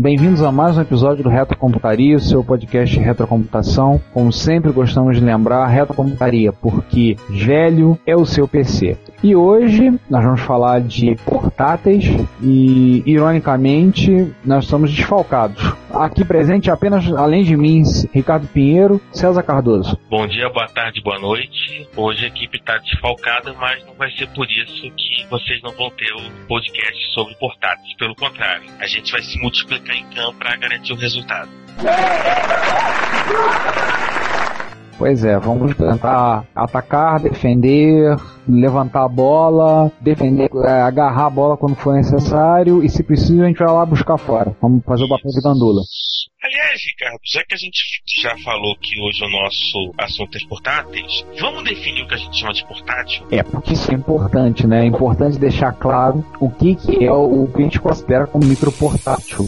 Bem-vindos a mais um episódio do Retrocomputaria, seu podcast de retrocomputação. Como sempre gostamos de lembrar, retrocomputaria, porque velho é o seu PC. E hoje nós vamos falar de portáteis e, ironicamente, nós estamos desfalcados. Aqui presente apenas, além de mim, Ricardo Pinheiro, César Cardoso. Bom dia, boa tarde, boa noite. Hoje a equipe está desfalcada, mas não vai ser por isso que vocês não vão ter o podcast sobre portáteis. Pelo contrário, a gente vai se multiplicar em campo para garantir o resultado. Pois é, vamos tentar atacar, defender, levantar a bola, defender, é, agarrar a bola quando for necessário e se preciso a gente vai lá buscar fora. Vamos fazer o papel de gandula. Aliás, Ricardo, já que a gente já falou que hoje o nosso assunto é portáteis, vamos definir o que a gente chama de portátil? É, porque isso é importante, né? É importante deixar claro o que, que é o que a gente considera como microportátil.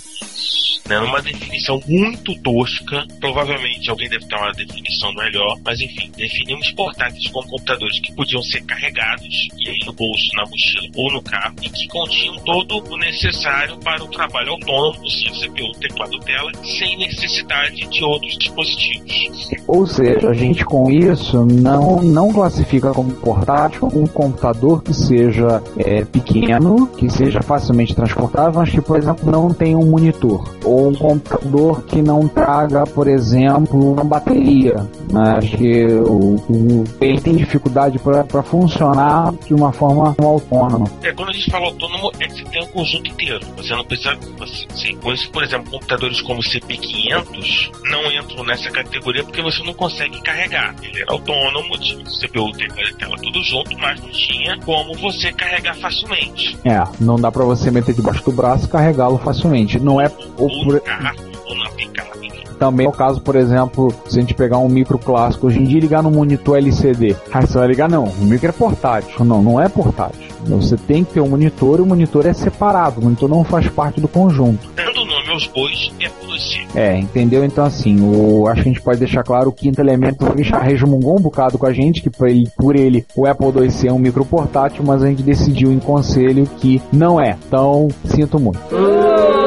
Né, numa definição muito tosca, provavelmente alguém deve ter uma definição melhor, mas enfim, definimos portáteis como computadores que podiam ser carregados, e aí no bolso, na mochila ou no carro, e que continham todo o necessário para o trabalho autônomo, seja CPU, teclado, tela, sem necessidade de outros dispositivos. Ou seja, a gente com isso não, não classifica como portátil um computador que seja é, pequeno, que seja facilmente transportável, mas que, por exemplo, não tenha um monitor. Ou um computador que não traga, por exemplo, uma bateria. Né? Acho que o, o, ele tem dificuldade para funcionar de uma forma autônoma. É, quando a gente fala autônomo, é que você tem um conjunto inteiro. Você não precisa. Você, sim, por exemplo, computadores como o CP500 não entram nessa categoria porque você não consegue carregar. Ele era autônomo, tinha CPU, teclado e tela tudo junto, mas não tinha como você carregar facilmente. É, não dá para você meter debaixo do braço e carregá-lo facilmente. Não é. Ou, na picape. Também é o caso, por exemplo, se a gente pegar um micro clássico hoje em dia e ligar no monitor LCD. Aí você vai ligar, não, o micro é portátil. Não, não é portátil. Você tem que ter um monitor e o monitor é separado. O monitor não faz parte do conjunto. Dando nome aos bois é você. É, entendeu? Então, assim, o, acho que a gente pode deixar claro o quinto elemento já resmungou um bocado com a gente, que por ele, por ele o Apple IIc é um micro portátil, mas a gente decidiu em conselho que não é. Então, sinto muito. Não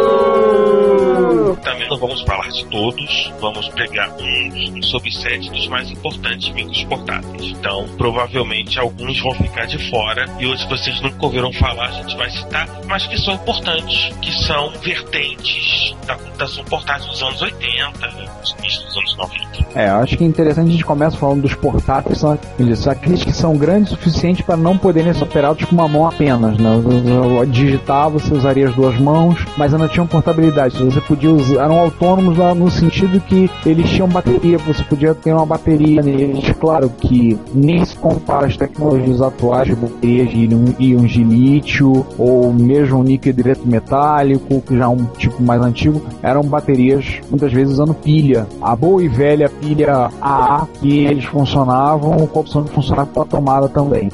vamos falar de todos, vamos pegar um, um subset dos mais importantes micros portáteis. Então, provavelmente alguns vão ficar de fora e hoje vocês nunca ouviram falar, a gente vai citar, mas que são importantes, que são vertentes da computação portátil dos anos 80, início dos anos 90. É, acho que é interessante a gente começa falando dos portáteis, são aqueles que são grandes o suficiente para não poderem ser operados com uma mão apenas. Né? Digitar você usaria as duas mãos, mas ainda tinham portabilidade. Você podia usar, eram autônomos no sentido que eles tinham bateria, você podia ter uma bateria neles. Claro que nem se compara às tecnologias atuais de baterias de íons de lítio ou mesmo níquel direto metálico, que já é um tipo mais antigo, eram baterias muitas vezes usando pilha. A boa e velha pilha AA que eles funcionavam com a opção de funcionar com a tomada também.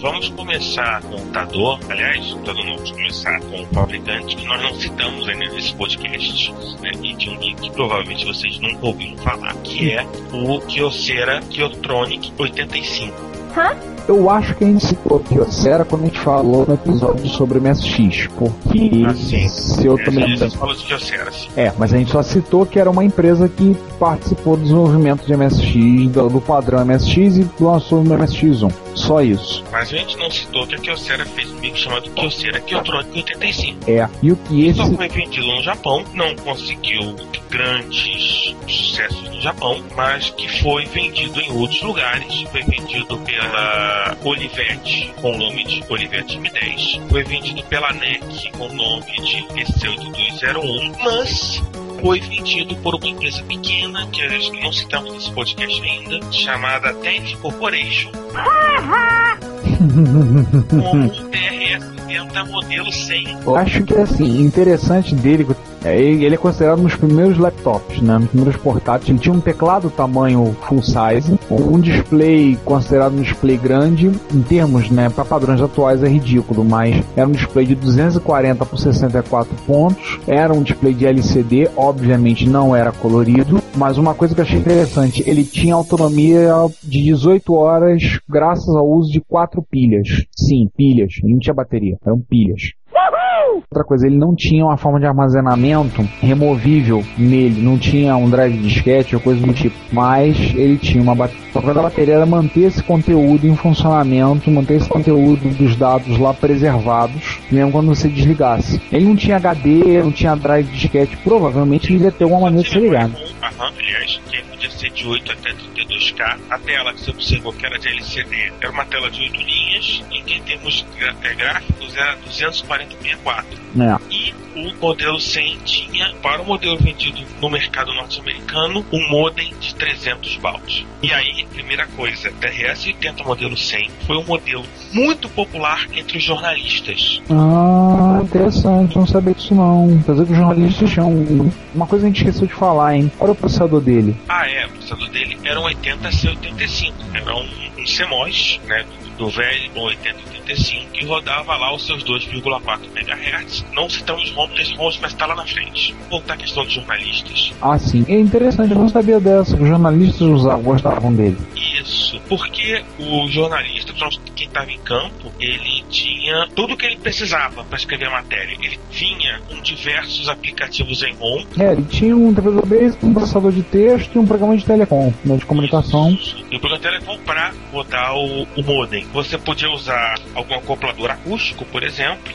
Vamos começar com o computador, aliás, não, vamos começar com o fabricante que nós não citamos ainda nesse podcast, né, e de um que provavelmente vocês nunca ouviram falar, que é o Kyocera Kyotronic 85. Hã? Eu acho que a gente citou Sera quando a gente falou no episódio sobre o MSX, porque Assim, se eu lembrando. fala de Kyocera, sim. É, mas a gente só citou que era uma empresa que participou do desenvolvimento de MSX, do, do padrão MSX e lançou o MSX1. Só isso. Mas a gente não citou que a Kyocera fez um bico chamado Kyocera Kyotronic 85. É. E o que esse. Só foi vendido no Japão, não conseguiu grandes sucessos no Japão, mas que foi vendido em outros lugares. Foi vendido pela Olivetti, com o nome de Olivetti M10. Foi vendido pela NEC, com o nome de EC8201. Mas foi vendido por uma empresa pequena, que a gente não citamos nesse podcast ainda, chamada Tennis Corporation. como um TRS-80 modelo 100. Eu acho que assim, interessante dele, é, ele é considerado um dos primeiros laptops, né? Nos primeiros portáteis. Ele tinha um teclado tamanho full size, um display considerado um display grande, em termos, né, para padrões atuais é ridículo, mas era um display de 240 por 64 pontos, era um display de LCD, obviamente não era colorido, mas uma coisa que eu achei interessante, ele tinha autonomia de 18 horas graças ao uso de quatro pilhas. Sim, pilhas, não tinha bateria, eram pilhas. Outra coisa, ele não tinha uma forma de armazenamento removível nele, não tinha um drive disquete ou coisa do tipo, mas ele tinha uma bateria. A bateria era manter esse conteúdo em funcionamento, manter esse conteúdo dos dados lá preservados, mesmo quando você desligasse. Ele não tinha HD, não tinha drive disquete, provavelmente ele ia ter uma maneira de ser ligado. Aliás, que podia ser de 8 até 32K. A tela que você observou que era de LCD era uma tela de 8 linhas, em que em termos gra- é, gráficos era 24064. É. E o modelo 100 tinha, para o modelo vendido no mercado norte-americano, um modem de 300 baud. E aí, primeira coisa, TRS-80 modelo 100 foi um modelo muito popular entre os jornalistas. Ah, interessante, não sabia disso não. Quer dizer que os jornalistas tinham. um- Uma coisa a gente esqueceu de falar, hein? Qual era o processador dele? Ah, é, o processador dele era um 80C85. Era um, um CMOS, né, do, velho 8085, que rodava lá os seus 2,4 MHz. Não citamos os ROMs, ROMs vai estar lá na frente. Voltar à questão dos jornalistas. Ah, sim. É interessante, eu não sabia dessa. que Os jornalistas usavam, gostavam dele. Isso, porque o jornalista, quem estava em campo, ele tinha tudo o que ele precisava para escrever a matéria. Ele vinha com diversos aplicativos em ROM. É, ele tinha um TV base, um processador de texto e um programa de telecom, né, de comunicação. Isso. E o programa Telecom para rodar o, o modem. Você podia usar algum acoplador acústico, por exemplo.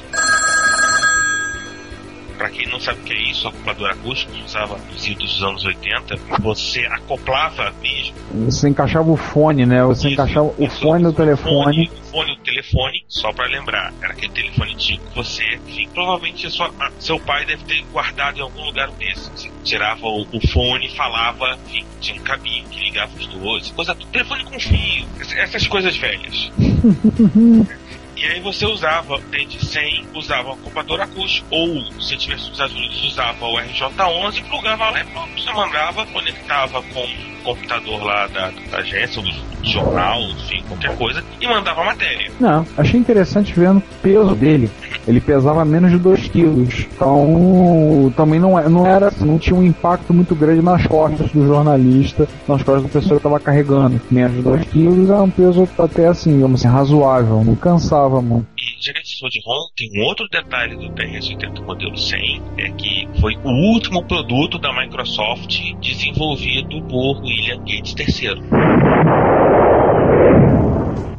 Para quem não sabe o que é isso, acoplador acústico, usava nos idos dos anos 80, você acoplava mesmo Você encaixava o fone, né? Você Isso, encaixava o fone do telefone. O fone, o telefone, só pra lembrar, era aquele telefone antigo. Você, enfim, provavelmente sua- seu pai deve ter guardado em algum lugar desse. Você tirava o, o fone, falava, enfim, tinha um cabinho que ligava os dois, coisa, telefone com fio, ess- essas coisas velhas. E aí você usava desde 100, usava o computador acústico, ou se tivesse Estados Unidos, usava o RJ11, plugava lá e pronto, você mandava, conectava com o computador lá da, da agência, ou do jornal, enfim, qualquer coisa, e mandava a matéria. Não, achei interessante vendo o peso dele. Ele pesava menos de 2 quilos. Então, também não, é- não era, não tinha um impacto muito grande nas costas do jornalista, nas costas da pessoa que estava carregando. Menos de 2 quilos era um peso até assim, digamos assim, razoável. Não cansava muito. E já que a gente falou de ROM, tem um outro detalhe do TRS-80 modelo 100, é que foi o último produto da Microsoft desenvolvido por William Gates III.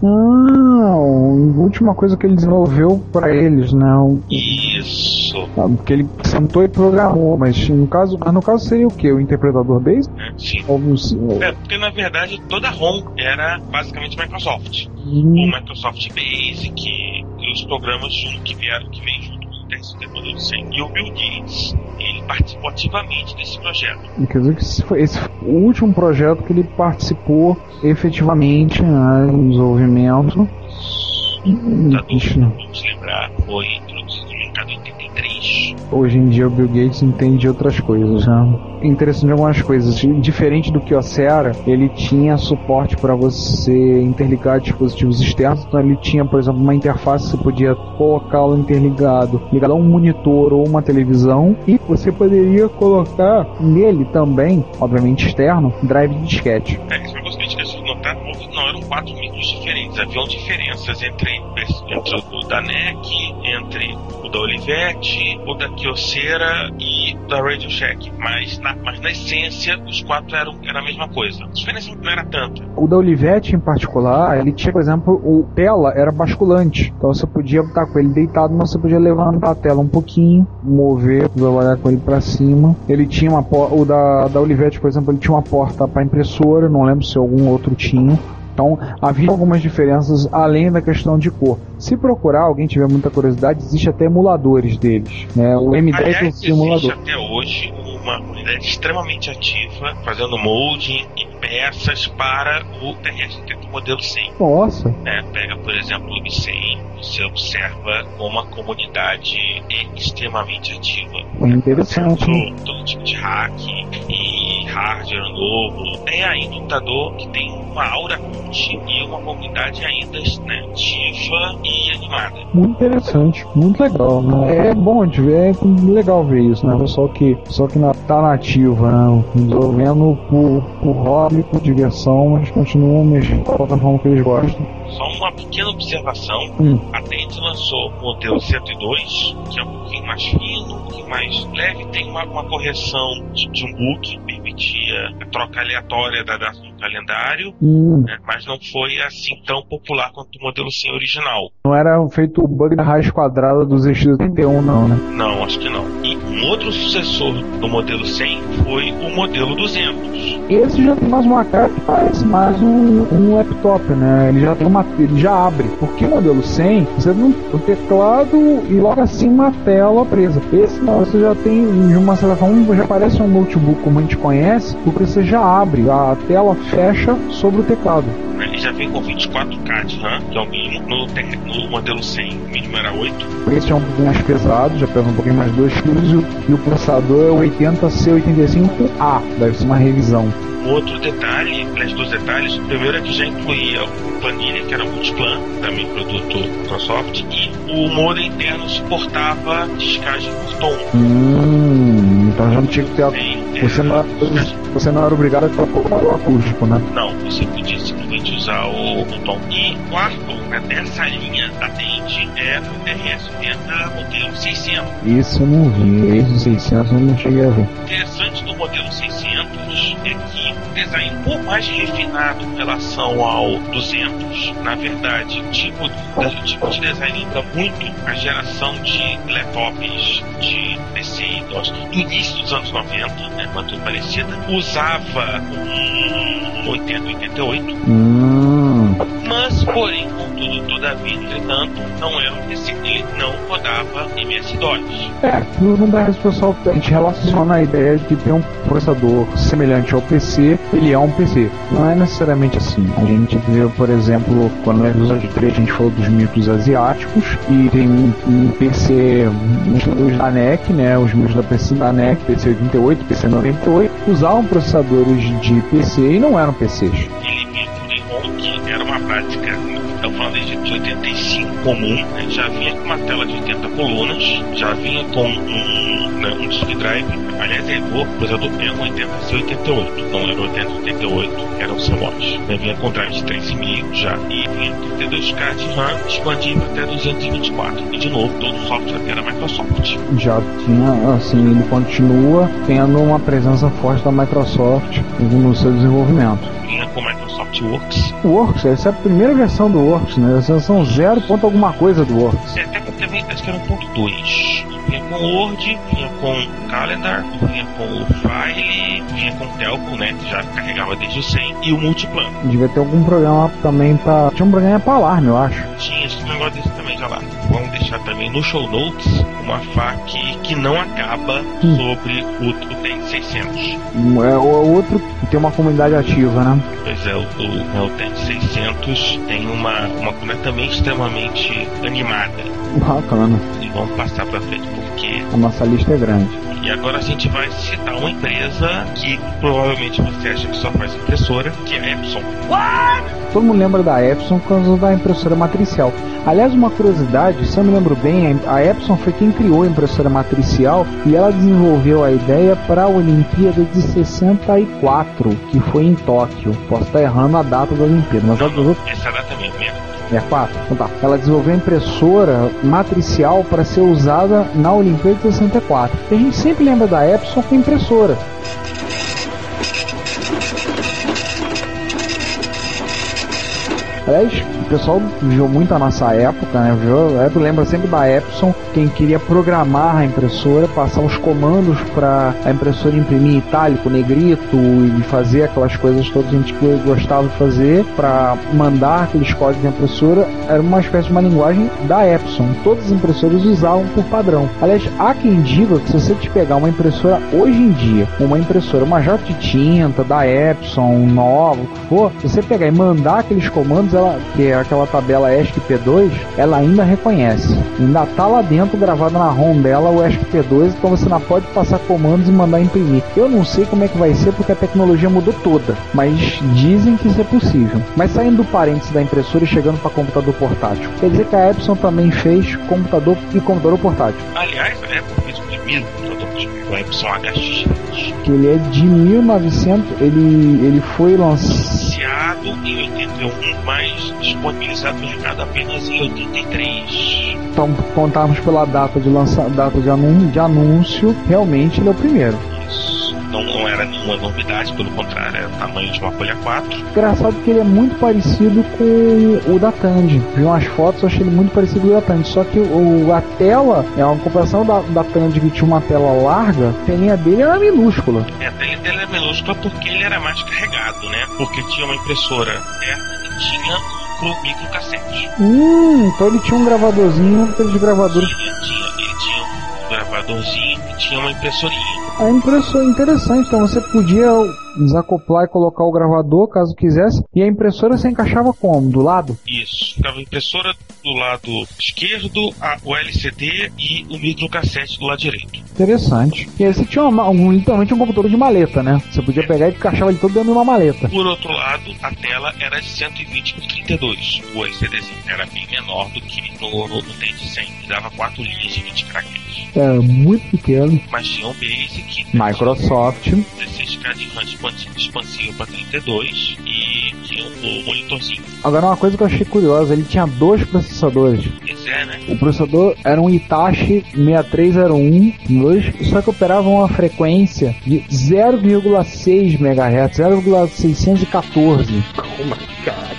Ah, a última coisa que ele desenvolveu para eles, né? O- Ah, Porque ele sentou e programou, mas no caso, mas no caso seria o que? O interpretador base? Sim. Ou. É, porque na verdade toda ROM era basicamente Microsoft. O Hum, Microsoft Basic e os programas que vieram, que vem junto com o TRS-80 modelo 100. E o Bill Gates, ele participou ativamente desse projeto. Quer dizer que esse foi, esse foi o último projeto que ele participou efetivamente né, no desenvolvimento. computador, Ixi, vamos lembrar, foi Hoje em dia o Bill Gates entende outras coisas, né? Interessante algumas coisas. Diferente do que o Cyocera, ele tinha suporte para você interligar dispositivos externos. Então ele tinha, por exemplo, uma interface que você podia colocá-lo interligado, ligado a um monitor ou uma televisão, e você poderia colocar nele também, obviamente externo, drive de disquete. É, isso é uma coisa quatro micros diferentes. haviam diferenças entre, entre o da NEC, entre o da Olivetti, o da Kyocera e da Radio Shack. Mas na, mas na essência, os quatro eram, era a mesma coisa. A diferença não era tanta. O da Olivetti, em particular, ele tinha, por exemplo, o tela era basculante. Então você podia estar com ele deitado, mas você podia levantar a tela um pouquinho, mover, trabalhar com ele para cima. Ele tinha uma o da, da Olivetti, por exemplo, ele tinha uma porta para impressora, não lembro se algum outro tinha. Então havia algumas diferenças além da questão de cor. Se procurar, alguém tiver muita curiosidade, existe até emuladores deles. Né? O M10 Aliás, é um existe simulador. até hoje uma unidade extremamente ativa, fazendo molding e peças para o TRS-80 modelo 100. Nossa, né? Pega, por exemplo, o Lub100, você observa como a comunidade é extremamente ativa. interessante. hein? Todo, todo tipo de hack e hardware novo. Tem ainda um computador que tem uma aura cult e uma comunidade ainda né, ativa e animada. Muito interessante, muito legal. Né? É bom de ver, é legal ver isso, né? Só que, só que na, tá nativa, né? Desenvolvendo por, por por diversão, mas continuam mexendo da plataforma que eles gostam. Só uma pequena observação. Hum. A Dente lançou o modelo 102, que é um pouquinho mais fino, um pouquinho mais leve, tem uma, uma correção de, de um book, que permitia a troca aleatória da data do calendário, Hum, né, mas não foi assim tão popular quanto o modelo 100 original. não era feito o bug da raiz quadrada dos ZX81, não, né? Não, acho que não. Um outro sucessor do modelo 100 foi o modelo 200. Esse já tem mais uma cara que parece mais um, um laptop, né? Ele já tem uma, ele já abre. Porque o modelo 100, você tem um teclado e logo assim uma tela presa. Esse não, você já tem, de uma certa forma, já parece um notebook como a gente conhece, porque você já abre, a tela fecha sobre o teclado. Ele já vem com 24K de RAM, que é o mínimo. No, no modelo 100, o mínimo era 8. Esse é um pouquinho mais pesado, já pesa um pouquinho mais de 2 kg e o- e o processador é o 80C85A, deve ser uma revisão. Outro detalhe, aliás, dois detalhes. O primeiro é que já incluía o planilha, que era o multiplan, também produto Microsoft, e o modem interno suportava descagem por tom. Hum, então já não tinha que ter. a- Você não, você não era obrigado a colocar o acústico, né? Não, você podia simplesmente usar o, o tom. E quarto, né, dessa linha da Dente é o TRS-80 modelo 600. Isso eu não vi, esse 600 eu não cheguei a ver. O interessante do modelo 600 é que o design um pouco mais refinado em relação ao 200. Na verdade, o tipo, o tipo de design lembra muito a geração de laptops de PC e DOS do início dos anos 90, né, uma parecida. Usava um 8088, Hum, mas, porém, contudo, todavia, entretanto, não era um PC, ele não rodava MS-DOS. é, no o pessoal a gente relaciona a ideia de que tem um processador semelhante ao PC, ele é um PC. Não é necessariamente assim. A gente vê, por exemplo, quando no episódio 3 a gente falou dos micros asiáticos e tem um, um PC, os da NEC, né, os micros da PC da NEC, PC 88, PC 98, usavam processadores de PC e não eram PCs. 85 comum, né? já vinha com uma tela de 80 colunas, já vinha com um, né, um disk drive, aliás, é o processador é um 80C88, não era o 8088, era o CMOS. Né? Vinha com drive de 3,5 já, e vinha com 32K de RAM, expandível até 224. E de novo, todo o software era Microsoft. já tinha, assim, ele continua tendo uma presença forte da Microsoft no seu desenvolvimento. Vinha com Microsoft Microsoft Works. O Works, essa é a primeira versão do Works, né? Essa versão zero Ponto alguma coisa do Works. É, até também acho que era 1.2. Vinha com o Word, vinha com Calendar, vinha com o File, vinha com Telco, né? Que já carregava desde o 100. E o Multiplan. Devia ter algum programa também pra. Tinha um programa pra alarme, eu acho. Tinha, esse negócio desse também já lá. Vamos deixar também no show notes uma FAQ que não acaba hum. sobre o, o tempo. 600. É o outro que tem uma comunidade ativa, né? Pois é, o, o é Helltent 600 tem uma, uma comunidade também extremamente animada. Bacana. E vamos passar pra frente porque. A nossa lista é grande. E agora a gente vai citar uma empresa que provavelmente você acha que só faz impressora, que é a Epson. Todo mundo lembra da Epson por causa da impressora matricial. Aliás, uma curiosidade, se eu me lembro bem, a Epson foi quem criou a impressora matricial e ela desenvolveu a ideia para a Olimpíada de 64, que foi em Tóquio. Posso estar errando a data da Olimpíada, mas Não, não, essa data mesmo, 64? Então tá. Ela desenvolveu impressora matricial para ser usada na Olimpíada de 64. E a gente sempre lembra da Epson com impressora. Aliás, o pessoal viu muito a nossa época, né? Viu? Eu lembro sempre da Epson, quem queria programar a impressora, passar os comandos para a impressora imprimir itálico, negrito e fazer aquelas coisas todas que a gente gostava de fazer para mandar aqueles códigos na impressora, era uma espécie de uma linguagem da Epson. Todas as impressoras usavam por padrão. Aliás, há quem diga que se você te pegar uma impressora hoje em dia, uma impressora, uma jato de tinta da Epson, nova, o que for, se você pegar e mandar aqueles comandos, ela, que é aquela tabela ESC-P2, ela ainda reconhece. Ainda tá lá dentro, gravado na ROM dela, o ESC-P2, então você não pode passar comandos e mandar imprimir. Eu não sei como é que vai ser, porque a tecnologia mudou toda, mas dizem que isso é possível. Mas saindo do parênteses da impressora e chegando para computador portátil, quer dizer que a Epson também fez computador e computador portátil. Aliás, a Apple fez o primeiro computador portátil, o Epson HX. Que ele é de 1900, ele, ele foi lançado Iniciado em 81, mas disponibilizado no mercado apenas em 83. Então, contarmos pela data de lança, data de, anúncio, de anúncio, realmente ele é o primeiro. Isso. Não, não era nenhuma novidade, pelo contrário, era o tamanho de uma folha 4. Engraçado que ele é muito parecido com o da Tandy. Vi umas fotos, achei ele muito parecido com o da Tandy. Só que o, a tela é uma comparação da, da Tandy que tinha uma tela larga, a telinha dele era minúscula. É, a tela dele era minúscula porque ele era mais carregado, né? Porque tinha uma impressora interna e tinha um micro, microcassete. Hum, então ele tinha um gravadorzinho, aqueles gravadores. Tinha, tinha, ele tinha um gravadorzinho e tinha uma impressorinha. É impressora interessante, então você podia desacoplar e colocar o gravador caso quisesse, e a impressora se encaixava como? Do lado? Isso. Ficava a impressora do lado esquerdo, a, o LCD e o microcassete do lado direito. Interessante. E aí você tinha uma, um, literalmente um computador de maleta, né? Você podia pegar e encaixava ele todo dentro de uma maleta. Por outro lado, a tela era de 120 por 32. O LCDzinho era bem menor do que no, no, no T de 100. Ele dava 4 linhas de 20 craquetes. É, muito pequeno. Mas tinha um Basic, Microsoft. 16K de RAM expansivo, para 32 e tinha um monitorzinho. Agora, uma coisa que eu achei curiosa, ele tinha dois processadores. Pois é, né? O processador era um Hitachi 6301, dois, só que operava uma frequência de 0,6 MHz, 0,614.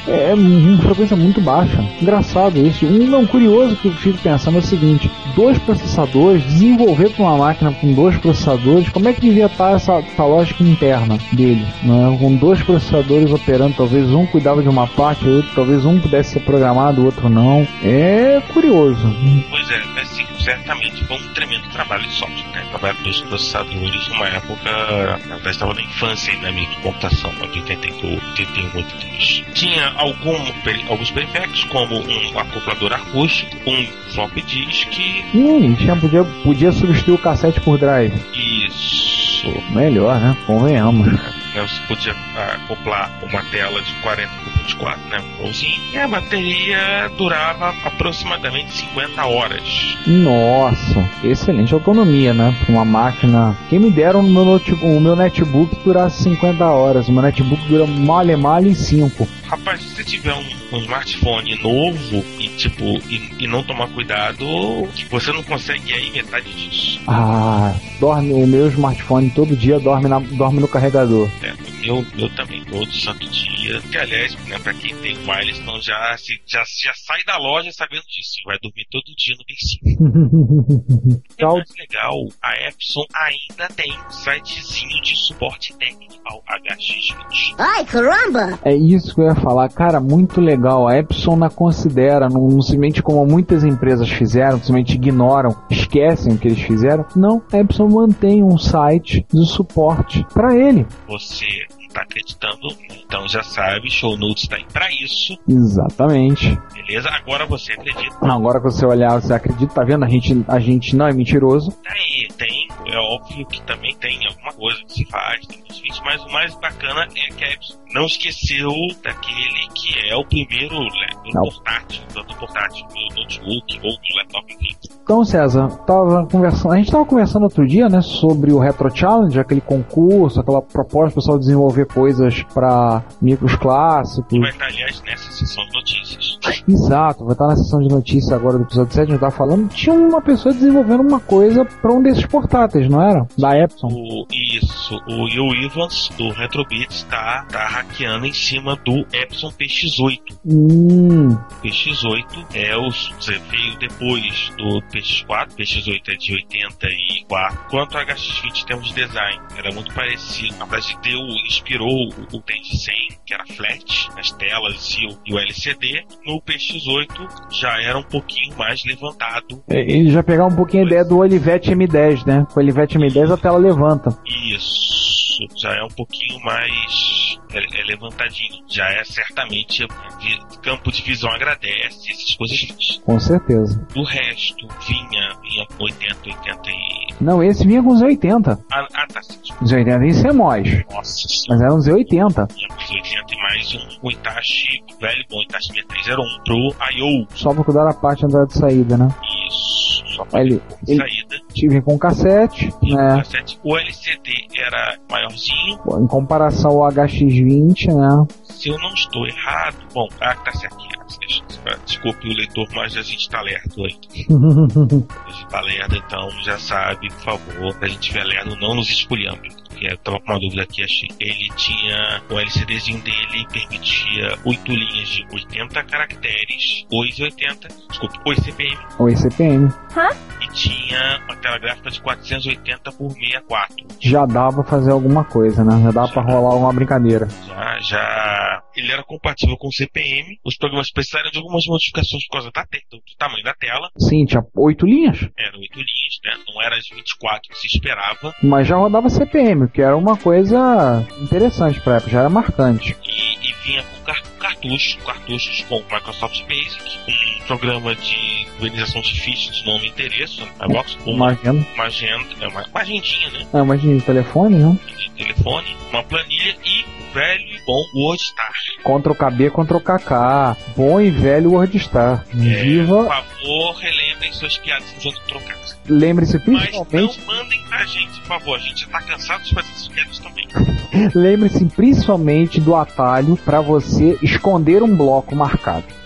É uma frequência muito baixa. Engraçado isso. Um não curioso que eu fico pensando é o seguinte: dois processadores, desenvolver para uma máquina com dois processadores, como é que devia estar essa, essa lógica interna dele? Né? Com dois processadores operando, talvez um cuidava de uma parte, outro, talvez um pudesse ser programado, o outro não. É curioso. Pois é, assim, certamente foi um tremendo trabalho de software, né? Trabalho dos processadores numa época, na verdade estava na infância ainda minha computação, de 82, 81, 82. Tinha algum, alguns periféricos, como um acoplador acústico, um flop disk, Hum, tinha, podia, podia substituir o cassete por drive. isso. Melhor, né? Convenhamos. Né? Você podia ah, acoplar uma tela de 40 por 24, né? Bonzinho. E a bateria durava aproximadamente 50 horas. Nossa, excelente autonomia, né? Uma máquina. Quem me deram no meu notebook, o meu netbook durasse 50 horas. O meu netbook dura male male em 5. Rapaz, se você tiver um, um smartphone novo e tipo e, e não tomar cuidado, você não consegue aí metade disso. Ah, dorme o meu smartphone todo dia dorme, na, dorme no carregador. É, o meu, meu também, todo santo dia. Que aliás, né, pra quem tem wireless, então já, se, já, já sai da loja sabendo disso. Vai dormir todo dia no bencinho. Mais legal, a Epson ainda tem um sitezinho de suporte técnico ao HX20. Ai, caramba! É isso que eu ia falar, cara, muito legal. A Epson não considera, não, não simplesmente como muitas empresas fizeram, simplesmente ignoram, esquecem o que eles fizeram. Não, a Epson mantém um site de suporte para ele. Você não tá acreditando, então já sabe, show notes tá aí pra isso, Exatamente. beleza? Agora você acredita. Agora que você olhar, você acredita, tá vendo? A gente, a gente não é mentiroso. Tem, tem, é óbvio que também tem alguma coisa que se faz, tem vídeos, mas o mais bacana é que a Epson não esqueceu daquele que é o primeiro portátil, tanto portátil, do notebook ou do laptop, enfim, Então, César, tava conversando, a gente estava conversando outro dia, né, sobre o Retro Challenge, aquele concurso, aquela proposta do pessoal desenvolver coisas para micros clássicos. Vai estar, aliás, nessa sessão de notícias. Exato, vai estar na sessão de notícias agora do episódio 7, a gente tava falando, tinha uma pessoa desenvolvendo uma coisa para um desses portáteis, não era? Da Epson. O, isso, o Will Evans, do Retrobits, tá, tá hackeando em cima do Epson PX8. Hum, O PX8 é o veio depois do PX4, PX8 é de 84. Quanto ao HX20 em termos de design, era muito parecido. Na verdade, deu, inspirou o, o Tandy 100, que era flat nas telas e o, e o LCD. No PX8 já era um pouquinho mais levantado. é, ele já pegar um pouquinho a ideia do Olivetti M10, né? Com o Olivetti M10 a tela levanta. Isso já é um pouquinho mais é, é levantadinho. Já é certamente campo de visão agradece, essas coisas. Com certeza. Do resto, vinha, vinha com 80, 80 e. Não, esse vinha com os 80. Ah, ah tá. sim. Os 80 em CMOS. Nossa senhora. Mas eram os 80. Vinha com os 80 e mais um, um Itachi, velho bom Itachi 6301 pro I.O. Só pra cuidar da parte e saída, né? Isso. Só pra Ele, ele saída. Tive com cassete, né? o cassete- O LCD era maiorzinho. Em comparação ao HX20, né? Se eu não estou errado. Bom, ah, tá. Deixa- Desculpe o leitor, mas a gente tá lerdo aí. A gente tá lerdo, então já sabe, por favor. Se a gente tiver lerdo, não nos esculhambe. Porque eu tava com uma dúvida aqui, achei. Ele tinha. O LCDzinho dele permitia 8 linhas de 80 caracteres, 280, desculpe, 8 CPM. o ICPM. E tinha uma tela gráfica de 480 por 64. Já dá pra fazer alguma coisa, né? Já dá pra rolar uma brincadeira. Já, já. Ele era compatível com o CPM. Os programas precisaram de algumas modificações por causa da te- do, do tamanho da tela. Sim, tinha 8 linhas, Eram 8 linhas, né? Não era as 24 que se esperava. mas já rodava CPM, que era uma coisa interessante pra época, já era marcante. E, e vinha cartuchos, cartuchos com Microsoft Basic, um programa de organização de fichas de nome e endereço, a box, uma, agenda, uma agenda, é uma, uma agendinha, né? é, uma agenda de telefone, né? De telefone, uma planilha e o velho e bom WordStar. Ctrl KB, Ctrl KK. Bom e velho WordStar. É, Viva. por favor, relembrem suas piadas usando trocadas. Lembre-se Mas não principalmente, mandem pra gente, por favor. A gente tá cansado de fazer essas piadas também. lembre-se principalmente do atalho pra você esconder um bloco marcado.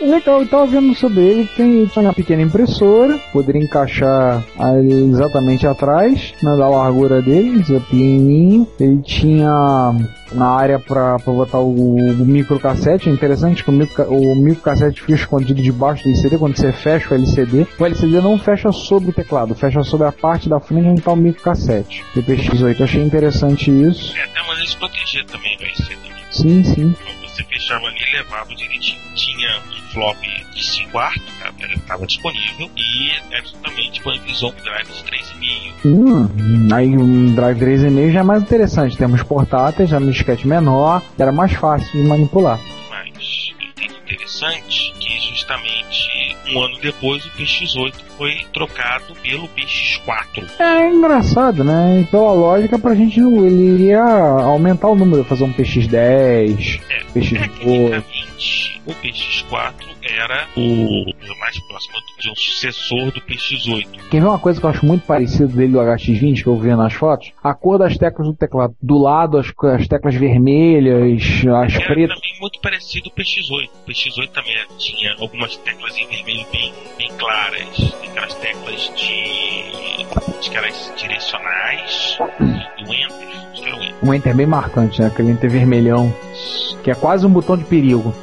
Legal, eu tava vendo sobre ele, tem, uma pequena impressora, poderia encaixar ali exatamente atrás, na da largura dele, é pequenininho. Ele tinha na área pra, pra botar o, o microcassete, é interessante que o, micro, o microcassete fica escondido debaixo do LCD, quando você fecha o LCD, o LCD não fecha sobre o teclado, fecha sobre a parte da frente onde tá o microcassete. PPX8, eu achei interessante isso. É até uma maneira de proteger também vai ser também. Sim, sim. Você fechava ali e levava direitinho. Tinha um flop de 5 quartos, tá? ele estava disponível, e Epson também disponibilizou um drive de 3,5. Hum, aí um Drive 3,5 já é mais interessante. Temos portáteis, já no disquete menor, era mais fácil de manipular. Mas é interessante que justamente um ano depois o PX8 foi trocado pelo PX4. É engraçado, né? E pela lógica, pra gente ele iria aumentar o número, fazer um PX10, É, PX2. O PX4 era o mais próximo de um sucessor do PX8. Quer ver uma coisa que eu acho muito parecida dele do HX20 que eu vi nas fotos? A cor das teclas do teclado. Do lado, as, as teclas vermelhas, as Era pretas. também muito parecido o PX8. O PX8 também tinha algumas teclas em vermelho bem, bem claras. Tem aquelas teclas de. Acho que elas direcionais e o Enter. Acho que era o Enter. Um enter bem marcante, né? Aquele enter vermelhão. Que é quase um botão de perigo.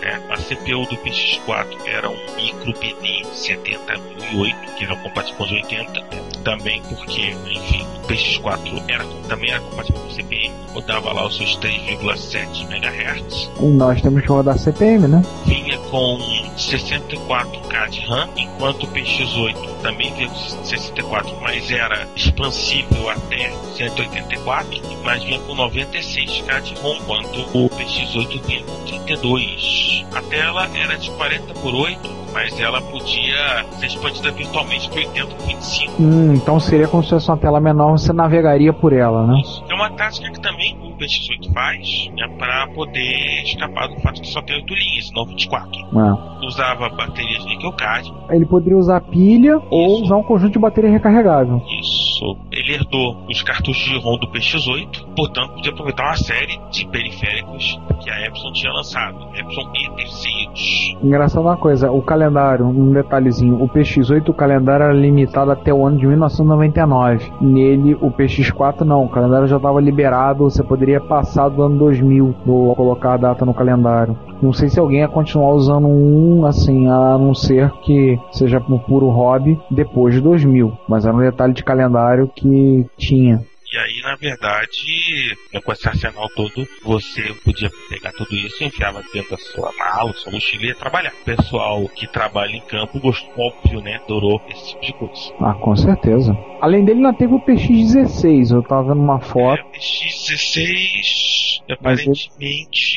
né? A CPU do PX4 era um micro PD 70008, que era compatível com os 80. Também porque, enfim, o PX4 era, também era compatível com o CPM, rodava lá os seus 3,7 MHz. E nós temos que rodar CPM, né? vinha com 64K de RAM, enquanto o PX8 também veio com 64, mas era expansível até 184, mas vinha com 96K de ROM, enquanto o PX8 vinha com 32. A tela era de 40 por 8, mas ela podia ser expandida virtualmente para 80 por 25. Hum, então seria como se fosse uma tela menor, você navegaria por ela, né? É uma tática que também o PX8 faz é para poder escapar do fato que só tem 8 linhas, não 24. É. Usava baterias níquel cadmio, Ele poderia usar pilha ou usar um conjunto de bateria recarregável. isso. Ele herdou os cartuchos de ROM do PX8, portanto podia aproveitar uma série de periféricos que a Epson tinha lançado, Epson e terceiros. Engraçado uma coisa, o calendário, um detalhezinho, o PX8 o calendário era limitado até o ano de 1999. Nele, o PX4 não, o calendário já estava liberado, você poderia passar do ano 2000 ou colocar a data no calendário. Não sei se alguém ia continuar usando um assim, a não ser que seja por puro hobby depois de 2000, mas era um detalhe de calendário que tinha. E aí, na verdade, com esse arsenal todo, você podia pegar tudo isso, enfiava dentro da sua mala, sua mochila e ia trabalhar. O pessoal que trabalha em campo, gostou, óbvio, né? Adorou esse tipo de coisa. Ah, com certeza. Além dele, ainda teve o PX16, eu tava vendo uma foto. É, X16, Mas ele- aparentemente.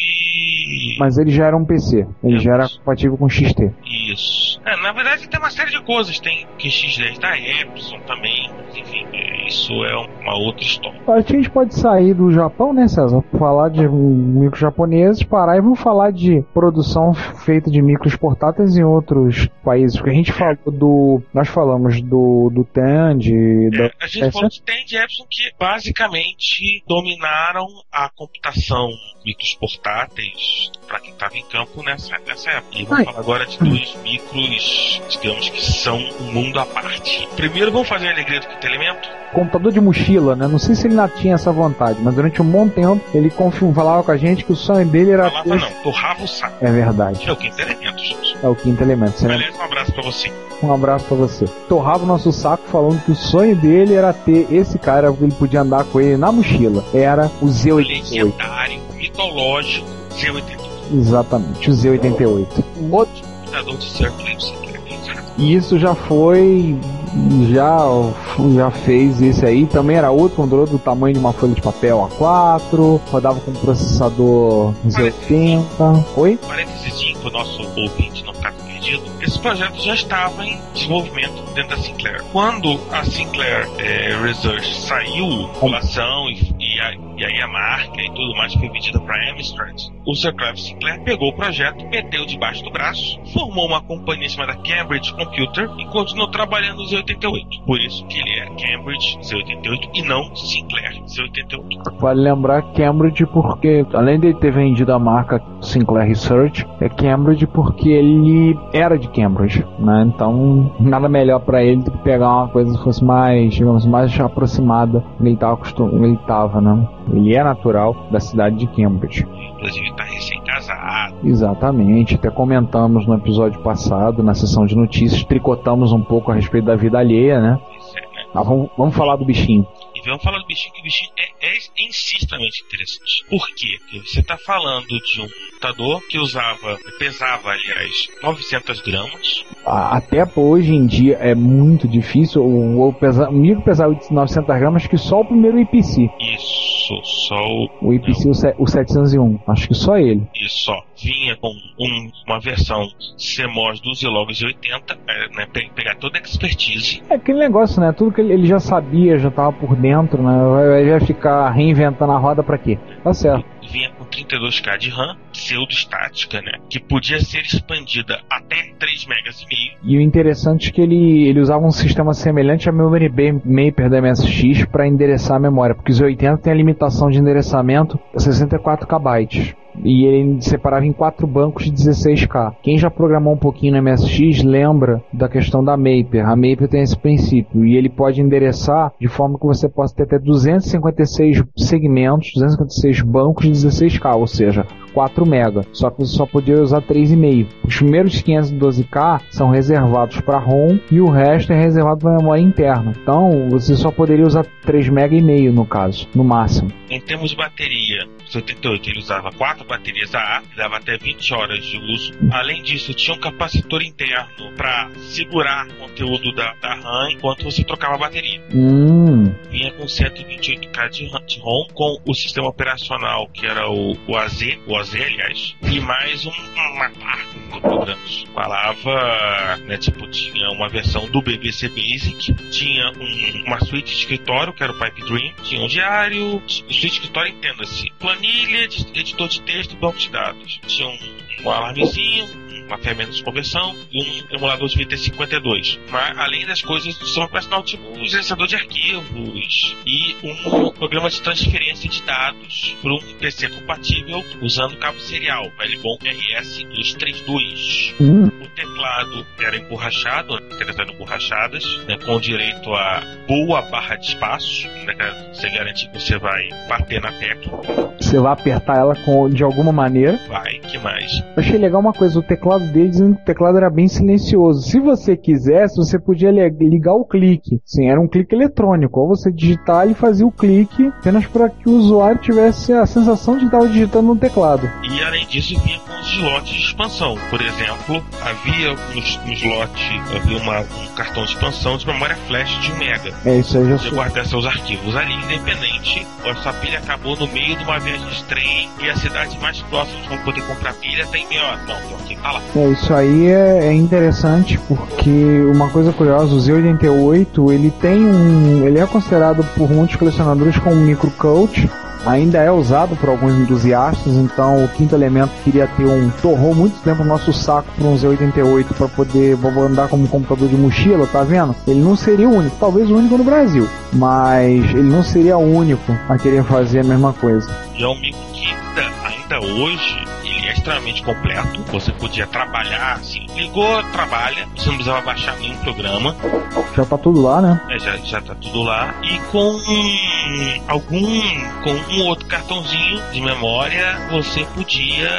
Mas ele já era um PC, ele É, já era compatível com XT. Isso. É, na verdade, tem uma série de coisas. Tem QX10 da Epson também. Enfim, isso é uma outra história. Acho que a gente pode sair do Japão, né, César? Falar de micros japoneses, parar e vamos falar de produção feita de micros portáteis em outros países. Porque a gente falou do. Nós falamos do, do Tandy, da. É, a gente essa- falou tem de Epson que basicamente dominaram a computação micros portáteis para quem estava em campo nessa, nessa época. E vamos Ai. falar agora de dois micros, digamos que são um mundo à parte. Primeiro vamos fazer a alegria do quinto elemento. Computador de mochila, né? Não sei se ele ainda tinha essa vontade, mas durante um bom tempo ele falava com a gente que o sonho dele era Falava não, torrava o saco. É verdade. É o quinto elemento, gente. É o quinto elemento. Aliás, um abraço pra você. Um abraço pra você. Torrava o nosso saco falando que o sonho dele era ter esse cara, ele podia andar com ele na mochila. Era o O Z88. legendário, mitológico Z88. Exatamente, o Z88. Um outro Computador de. E isso já foi. Já, já fez esse aí. Também era outro controle do tamanho de uma folha de papel A4. Rodava com processador Z80. Oi? Parênteses para o nosso ouvinte não ficar perdido. Esse projeto já estava em desenvolvimento dentro da Sinclair. Quando a Sinclair eh, Research saiu, população e, e, a, e aí a marca e tudo mais foi vendida para Amstrad, o Sir Clive Sinclair pegou o projeto, meteu debaixo do braço, formou uma companhia chamada Cambridge Computer e continuou trabalhando no Z88. Por isso que ele é Cambridge Z88 e não Sinclair Z88. Vale lembrar Cambridge porque, além de ter vendido a marca Sinclair Research, é Cambridge porque ele era de Cambridge, né? Então, nada melhor pra ele do que pegar uma coisa que fosse mais, digamos, mais aproximada ele estava ele tava, né? Ele é natural da cidade de Cambridge. Inclusive está recém-casado. Exatamente, até comentamos no episódio passado, na sessão de notícias, tricotamos um pouco a respeito da vida alheia, né? É, né? Ah, vamos, vamos falar do bichinho. E vamos falar do bichinho, que o bichinho é, é em si extremamente interessante. Por quê? Porque você está falando de um computador que usava, pesava, aliás, 900 gramas. Até hoje em dia é muito difícil. O, pesa, o micro pesava 900 gramas, que só o primeiro IPC. Isso, só o, O IPC, o, o 701. Acho que só ele. isso só vinha com um- uma versão CMOS do Zilog 80, é, né, pe- pegar toda a expertise. É aquele negócio, né? Tudo que ele, ele já sabia, já tava por dentro, né? Vai, vai ficar reinventando a roda pra quê? Tá certo. Vinha 32K de RAM, pseudo-estática, né? Que podia ser expandida até 3 megas e meio. E o interessante é que ele, ele usava um sistema semelhante a Memory Maper da MSX para endereçar a memória, porque os 80 tem a limitação de endereçamento 64 KB. E ele separava em quatro bancos de 16K. Quem já programou um pouquinho no MSX lembra da questão da Maper. A Maper tem esse princípio e ele pode endereçar de forma que você possa ter até 256 segmentos, 256 bancos de 16K, ou seja, 4 MB. Só que você só podia usar 3,5. Os primeiros 512K são reservados para ROM e o resto é reservado para memória interna. Então você só poderia usar 3 MB e meio no caso, no máximo. Em termos de bateria, 78 ele usava quatro baterias AA, dava até 20 horas de uso. Além disso, tinha um capacitor interno para segurar o conteúdo da, da RAM enquanto você trocava a bateria. Hum, Vinha com 128K de, RAM- de ROM, com o sistema operacional que era o, o AZ, o AZ, aliás, e mais um, uma, programa. Falava, né, tipo, tinha uma versão do BBC Basic, tinha um, uma suíte de escritório, que era o Pipe Dream, tinha um diário, suíte de escritório, entenda-se, planilha, de, editor de texto e banco de dados. Tinha um, um alarmezinho, uma ferramenta de conversão e um emulador de VT52. Mas, além das coisas do sistema operacional, tipo um gerenciador de arquivos e um programa de transferência de dados para um PC compatível usando cabo serial, velho bom RS232. Hum, O teclado era emborrachado, as teclas emborrachadas, né, com direito a boa barra de espaço, né, você garante que você vai bater na tecla, você vai apertar ela com, de alguma maneira. vai, que mais? Achei legal uma coisa, o teclado dele dizendo que o teclado era bem silencioso. Se você quisesse, você podia li- ligar o clique. Sim, era um clique eletrônico. Ao você digitar, ele fazia o clique apenas para que o usuário tivesse a sensação de estar digitando no teclado. E além disso, vinha com os slots de expansão. Por exemplo, havia no, no slot havia uma- um cartão de expansão de memória flash de 1 MB. É isso aí, já Você guardar seus arquivos ali, independente. A sua pilha acabou no meio de uma viagem de trem e a cidade mais próxima de poder comprar pilha tem meia. Não, tem que tá lá. É, isso aí é, é interessante porque uma coisa curiosa, o Z88 ele tem um. ele é considerado por muitos colecionadores como um microcoach. Ainda é usado por alguns entusiastas, então o quinto elemento queria ter um. torrou muito tempo o nosso saco para um Z88 para poder andar como computador de mochila, tá vendo? Ele não seria o único, talvez o único no Brasil, mas ele não seria o único a querer fazer a mesma coisa. E é um micro que ainda, hoje é extremamente completo. Você podia trabalhar assim, ligou, trabalha, você não precisava baixar nenhum programa. Já tá tudo lá, né? É, já, já tá tudo lá. E com algum. com um outro cartãozinho de memória, você podia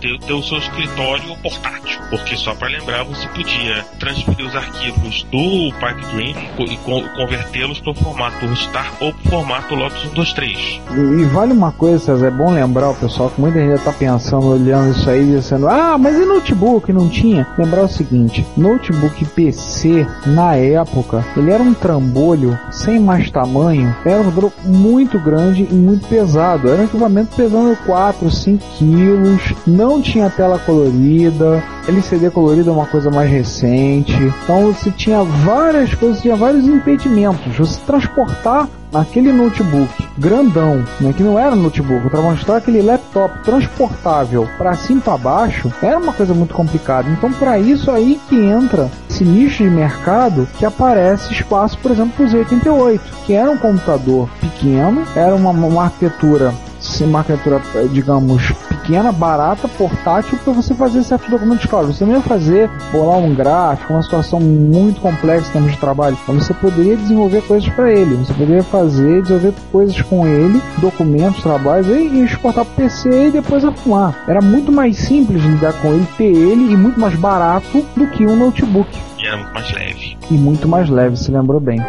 ter, ter o seu escritório portátil. Porque só para lembrar, você podia transferir os arquivos do Pipe Dream e co- convertê-los para o formato Rustar ou para o formato Lotus 123. E, e vale uma coisa, César, é bom lembrar o pessoal que muita gente já tá pensando, olhando isso aí, dizendo, ah, mas e notebook? Não tinha? Lembrar o seguinte, notebook PC, na época, ele era um trambolho sem mais tamanho, era um muito grande e muito pesado, era um equipamento pesando 4, 5 quilos, não tinha tela colorida, LCD colorido é uma coisa mais recente, então você tinha várias coisas, tinha vários impedimentos, você transportar aquele notebook grandão, né, que não era notebook, para mostrar aquele laptop transportável para cima e para baixo, era uma coisa muito complicada. Então, para isso aí que entra esse nicho de mercado que aparece espaço, por exemplo, para o Z88, que era um computador pequeno, era uma, uma arquitetura uma arquitetura, digamos, pequena, barata, portátil, para você fazer certos documentos. Claro, você não ia fazer, bolar um gráfico, uma situação muito complexa em termos de trabalho, mas você poderia desenvolver coisas para ele, você poderia fazer, desenvolver coisas com ele, documentos, trabalhos, e, exportar para PC e depois arrumar. Era muito mais simples lidar com ele, ter ele, e muito mais barato do que um notebook. E era muito mais leve. E muito mais leve, se lembrou bem.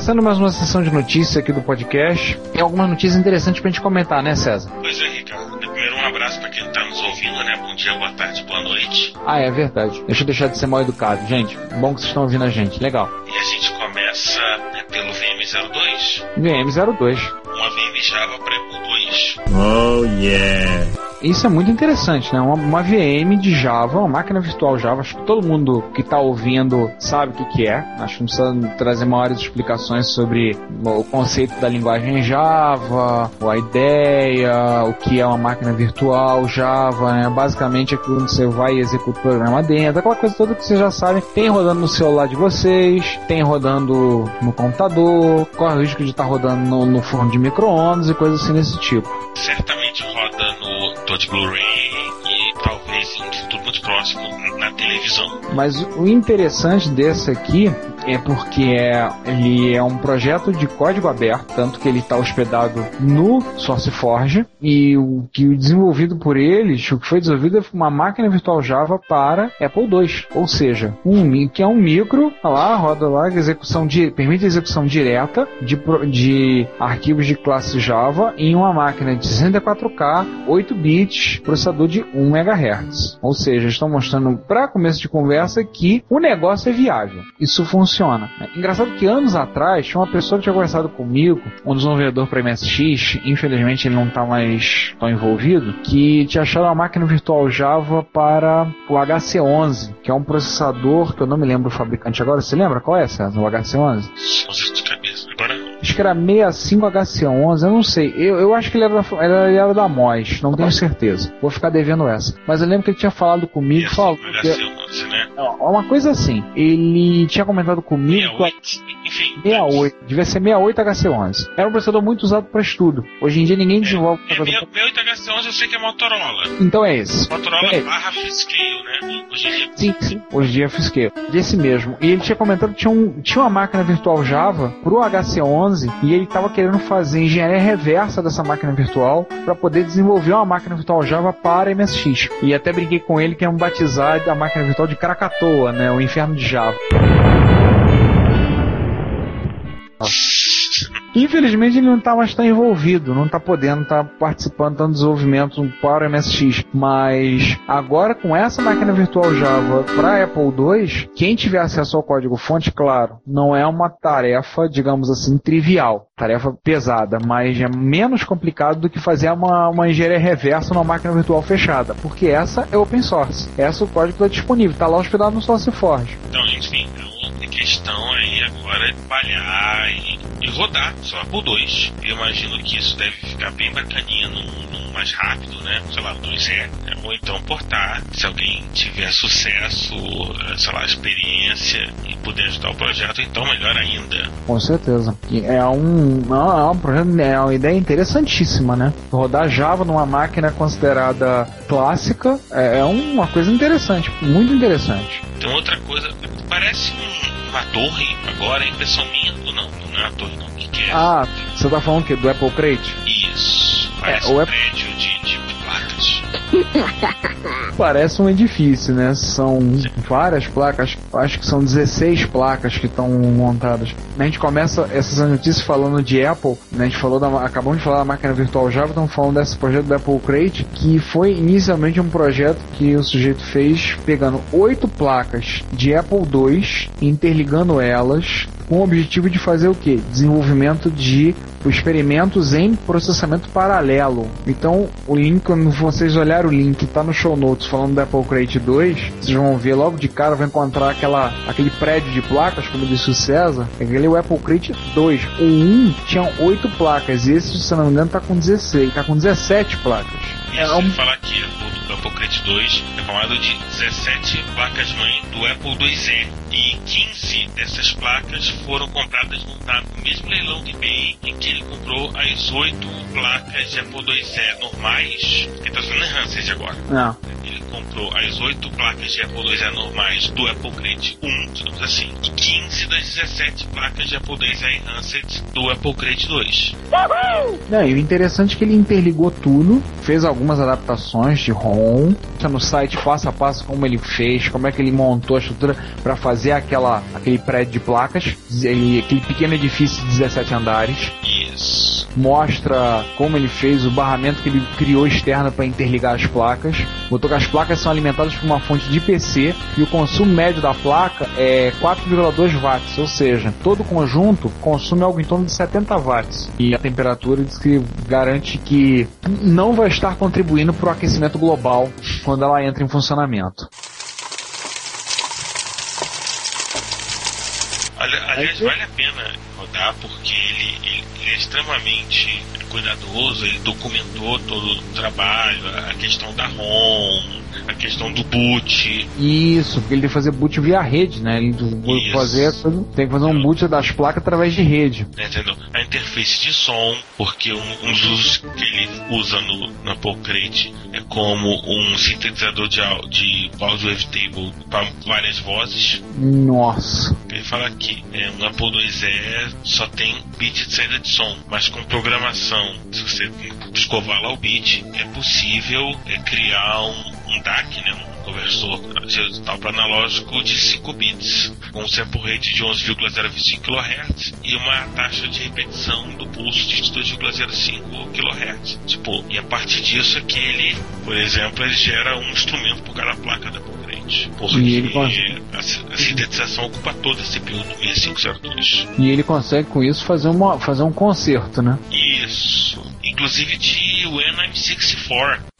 Começando mais uma sessão de notícias aqui do podcast. Tem algumas notícias interessantes pra gente comentar, né, César? Pois é, Ricardo. Primeiro, um abraço para quem está nos ouvindo, né? Bom dia, boa tarde, boa noite. Ah, é verdade. Deixa eu deixar de ser mal educado. Gente, bom que vocês estão ouvindo a gente. Legal. E a gente começa né, pelo VM02, VM02. uma VM Java para Apple II. Oh yeah. Isso é muito interessante, né? Uma, uma VM de Java, uma máquina virtual Java. Acho que todo mundo que está ouvindo sabe o que, que é. Acho que não precisa trazer maiores explicações sobre o conceito da linguagem Java, a ideia, o que é uma máquina virtual Java, né? Basicamente é quando você vai e executa o programa dentro, aquela coisa toda que vocês já sabem. Tem rodando no celular de vocês, tem rodando no computador, corre o risco de estar rodando no, no forno de micro-ondas e coisas assim desse tipo. Certamente Touch Blu-ray e talvez em um futuro muito próximo na televisão. Mas o interessante desse aqui é porque é, ele é um projeto de código aberto, tanto que ele está hospedado no SourceForge e o que desenvolvido por eles, o que foi desenvolvido é uma máquina virtual Java para Apple II, ou seja, um que é um micro, tá lá roda lá execução de permite execução direta de, de arquivos de classe Java em uma máquina de 64K, 8 bits, processador de 1 MHz. Ou seja, estão mostrando para começo de conversa que o negócio é viável. Isso funciona funciona. Engraçado que anos atrás tinha uma pessoa que tinha conversado comigo, um desenvolvedor para MSX, infelizmente ele não está mais tão envolvido, que tinha achado uma máquina virtual Java para o HC11, que é um processador que eu não me lembro o fabricante agora. Você lembra qual é, César? O HC11? Acho que era 65HC11, eu não sei. Eu, eu acho que ele era, da, ele era da MOS, não tenho certeza. Vou ficar devendo essa. Mas eu lembro que ele tinha falado comigo, Esse falou. HC11, que- né? Ó, Uma coisa assim, ele tinha comentado comigo. 68. Enfim. 68, devia ser 68 HC11. Era um processador muito usado para estudo. Hoje em dia ninguém desenvolve. É, 68 HC11 eu sei que é Motorola. Então é esse. Motorola É. barra Freescale, né? Hoje em dia. Sim, sim. Hoje em dia é Fisqueiro. Desse mesmo. E ele tinha comentado que tinha, um, tinha uma máquina virtual Java pro HC11 e ele estava querendo fazer engenharia reversa dessa máquina virtual para poder desenvolver uma máquina virtual Java para MSX. E até brinquei com ele que iam batizar a máquina virtual de Krakatoa, né? O inferno de Java. Infelizmente ele não está mais tão envolvido, não está podendo estar participando do desenvolvimento para o MSX. Mas agora com essa máquina virtual Java para Apple II, quem tiver acesso ao código fonte, claro, não é uma tarefa, digamos assim, trivial, tarefa pesada, mas é menos complicado do que fazer uma, uma engenharia reversa numa máquina virtual fechada, porque essa é open source, essa o código está disponível, está lá hospedado no SourceForge. Então, enfim, uma questão aí agora é palhar e, e rodar só por dois. Eu imagino que isso deve ficar bem bacaninha num, num mais rápido, né? Sei lá, 2E. Né? Ou então portar, se alguém tiver sucesso, eh, sei lá, experiência e puder ajudar o projeto, então melhor ainda. Com certeza. E é um, é um projeto, é uma ideia interessantíssima, né? Rodar Java numa máquina considerada clássica é, é uma coisa interessante, muito interessante. Então outra coisa, parece um- uma torre agora, é impressão minha ou não? Não é uma torre não, o que, que é? Ah, você tá falando o quê? Do Apple Crate? Isso, parece o um Apple- prédio de. Parece um edifício, né? São várias placas, acho que são 16 placas que estão montadas. A gente começa essas notícias falando de Apple, né? A gente falou da, acabamos de falar da máquina virtual Java, estamos falando desse projeto do Apple Crate, que foi inicialmente um projeto que o sujeito fez pegando oito placas de Apple II, interligando elas com o objetivo de fazer o que? Desenvolvimento de experimentos em processamento paralelo. Então, o link, quando vocês olharem o link, tá no show notes falando da Apple Crate 2, vocês vão ver logo de cara, vão encontrar aquela, aquele prédio de placas, como disse o César, aquele é o Apple Crate 2. O 1 tinha 8 placas, e esse, se não me engano, tá com 16, tá com 17 placas. Isso, É um- ele fala aqui, o Apple Crate 2 é formado de 17 placas-mãe do Apple IIe e 15 dessas placas foram compradas no, na- no mesmo leilão de eBay em que ele comprou as 8 placas de Apple IIe normais, que está sendo Enhanced agora. Não. Ele comprou as 8 placas de Apple IIe normais do Apple Crate 1, digamos assim, e 15 das 17 placas de Apple IIe Enhanced do Apple Crate 2. Não, e o interessante é que ele interligou tudo, fez algumas adaptações de ROM, tá no site passo a passo como ele fez, como é que ele montou a estrutura para fazer aquela, aquele prédio de placas, aquele pequeno edifício de 17 andares. Isso. Mostra como ele fez o barramento que ele criou externo para interligar as placas. Botou que as placas são alimentadas por uma fonte de PC e o consumo médio da placa é 4,2 watts, ou seja, todo o conjunto consome algo em torno de 70 watts. E a temperatura diz que garante que não vai estar contribuindo para o aquecimento global quando ela entra em funcionamento. Aliás, vale a pena rodar porque ele, ele- ele é extremamente cuidadoso, ele documentou todo o trabalho, a questão da ROM, a questão do boot. Isso, porque ele tem que fazer boot via rede, né? Ele Isso. fazer, tem que fazer um boot das placas através de rede. né, entendeu? A interface de som, porque um, um dos usos que ele usa no, Apple Crate é como um sintetizador de, de audio wavetable para várias vozes. Nossa. Ele fala aqui, é, um Apple IIe só tem bit de saída de som, mas com programação, se você escovar lá o bit, é possível é, criar um, um DAC, né, um conversor digital para analógico de 5 bits, com um sample rate de 11,05 kHz e uma taxa de repetição do pulso de 2,05 kHz. Tipo, e a partir disso é que ele, por exemplo, ele gera um instrumento por cada placa da Porque E ele consegue- a, a sintetização ocupa toda a CPU do 6502. E ele consegue com isso fazer, uma, fazer um concerto, né? Isso. Inclusive de When I'm 64.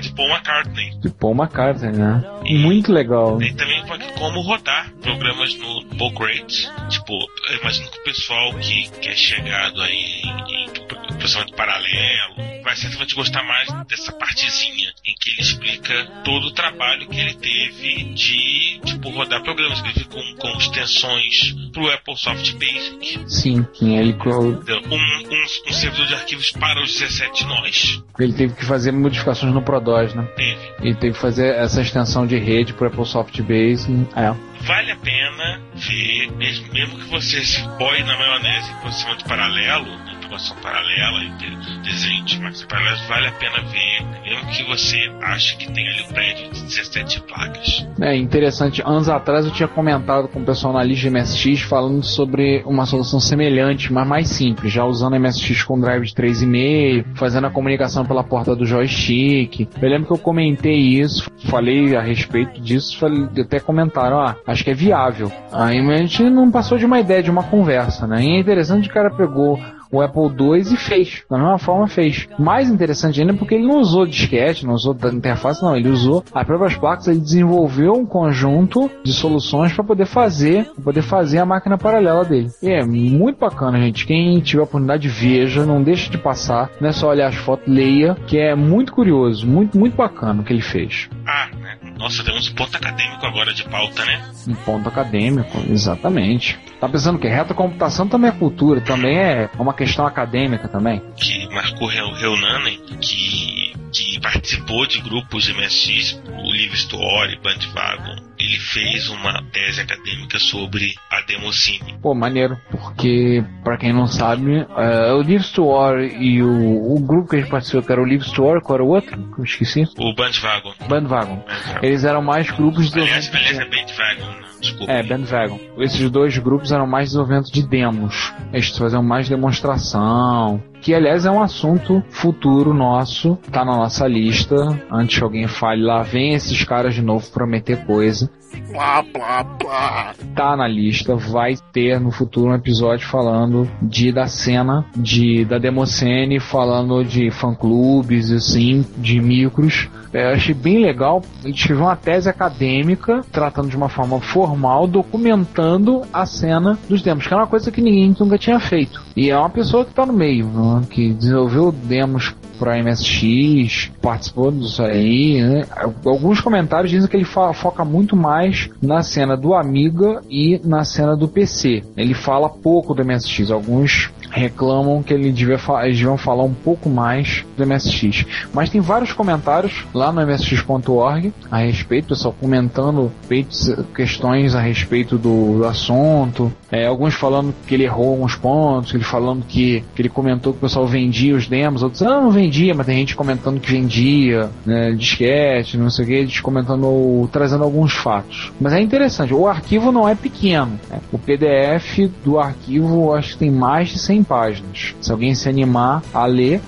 de Paul McCartney. De Paul McCartney, né? Muito legal. E também como rodar programas no Procreate. Tipo, eu imagino que o pessoal que, que é chegado aí em, em processamento paralelo vai certamente gostar mais dessa partezinha em que ele explica todo o trabalho que ele teve de tipo, rodar programas que ele fez com, com extensões pro Apple Soft Basic. Sim, que ele? Um, um, um servidor de arquivos para os 17 nós. ele teve que fazer modificações no ProDOS, né? Teve. Ele teve que fazer essa extensão de rede pro Apple Soft Base. É. vale a pena ver, mesmo, mesmo que você se boie na maionese em processamento paralelo, programação paralela, e de- desenho de máquinas paralelas, vale a pena ver, mesmo que você ache que tem ali o prédio de 17 placas. É interessante. Anos atrás eu tinha comentado com o pessoal na lista MSX falando sobre uma solução semelhante, mas mais simples, já usando MSX com drive de 3,5, fazendo a comunicação pela porta do joystick. Eu lembro que eu comentei isso, falei a respeito disso, falei, até comentaram, ah, acho que é viável. Aí a gente não passou de uma ideia, de uma conversa, né? E é interessante que o cara pegou o Apple II e fez. Da mesma forma fez. Mais interessante ainda porque ele não usou disquete, não usou da interface, não. Ele usou as próprias placas, ele desenvolveu um conjunto de soluções para poder fazer, pra poder fazer a máquina paralela dele. E é muito bacana, gente. Quem tiver a oportunidade, veja, não deixe de passar. Não é só olhar as fotos, leia, que é muito curioso, muito, muito bacana o que ele fez. Ah, né? Nossa, temos um ponto acadêmico agora de pauta, né? Um ponto acadêmico, exatamente. Tá pensando que retrocomputação também é cultura, também é uma questão acadêmica também. Que marcou Reu- Reunanen, que, que participou de grupos MSX, o Live Story, Bandwagon. Ele fez uma tese acadêmica sobre a Democine. Pô, maneiro, porque, pra quem não sabe, é, o Live Store e o, o grupo que a gente participou, que era o Live Store, qual era o outro? Que eu esqueci. O Bandwagon. Bandwagon. Eles eram mais grupos de Aliás, é Bandwagon, desculpa. É, Bandwagon. Esses dois grupos eram mais desenvolvimento de demos. Eles faziam mais demonstração. Que, aliás, é um assunto futuro nosso. Tá na nossa lista. Antes que alguém fale lá, vem esses caras de novo prometer coisa. Tá na lista, vai ter no futuro um episódio falando de da cena de da Democene, falando de fã-clubes assim, de micros. É, eu achei bem legal. Ele escreveu uma tese acadêmica, tratando de uma forma formal, documentando a cena dos demos, que é uma coisa que ninguém nunca tinha feito. E é uma pessoa que tá no meio, né, que desenvolveu demos para MSX, participou disso aí, né? Alguns comentários dizem que ele foca muito mais na cena do Amiga e na cena do PC. Ele fala pouco do MSX. Alguns reclamam que ele devia eles deviam falar um pouco mais do MSX. Mas tem vários comentários lá no msx.org a respeito, pessoal comentando questões a respeito do, do assunto. É, alguns falando que ele errou alguns pontos, ele falando que, que ele comentou que o pessoal vendia os demos, outros, ah, não vendia, mas tem gente comentando que vendia, né, disquete, não sei o que, eles comentando, trazendo alguns fatos. Mas é interessante, o arquivo não é pequeno. né? O PDF do arquivo acho que tem mais de 100 páginas. Se alguém se animar a ler,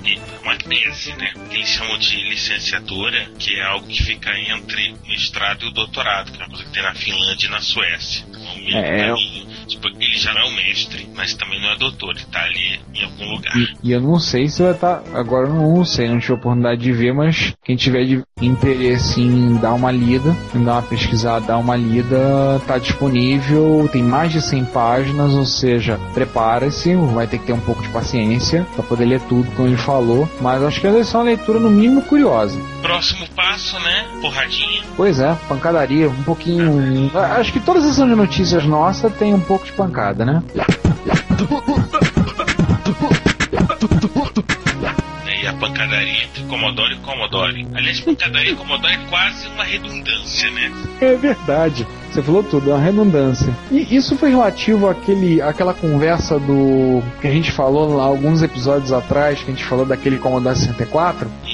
uma tese, né? Que eles chamam de licenciatura, que é algo que fica entre o mestrado e o doutorado, que é uma coisa que tem na Finlândia e na Suécia. Então, É, caminho. Tipo, ele já não é o mestre, mas também não é doutor, ele tá ali em algum lugar. E, e eu não sei se vai estar. agora eu não sei, não tive oportunidade de ver, mas quem tiver de interesse em dar uma lida, em dar uma pesquisada, dar uma lida, tá disponível. Tem mais de 100 páginas, ou seja, prepara-se, vai ter que ter um pouco de paciência para poder ler tudo como ele falou. Mas acho que vai ser uma leitura no mínimo curiosa. Próximo passo, né? Porradinha. Pois é, pancadaria, um pouquinho. Acho que toda a sessão de notícias nossa tem um pouco de pancada, né? né, E a pancadaria entre Commodore e Commodore. Aliás, pancadaria e Commodore é quase uma redundância, né? É verdade. Você falou tudo, é uma redundância. E isso foi relativo àquele, àquela conversa do. que a gente falou lá alguns episódios atrás, que a gente falou daquele Commodore 64. Isso,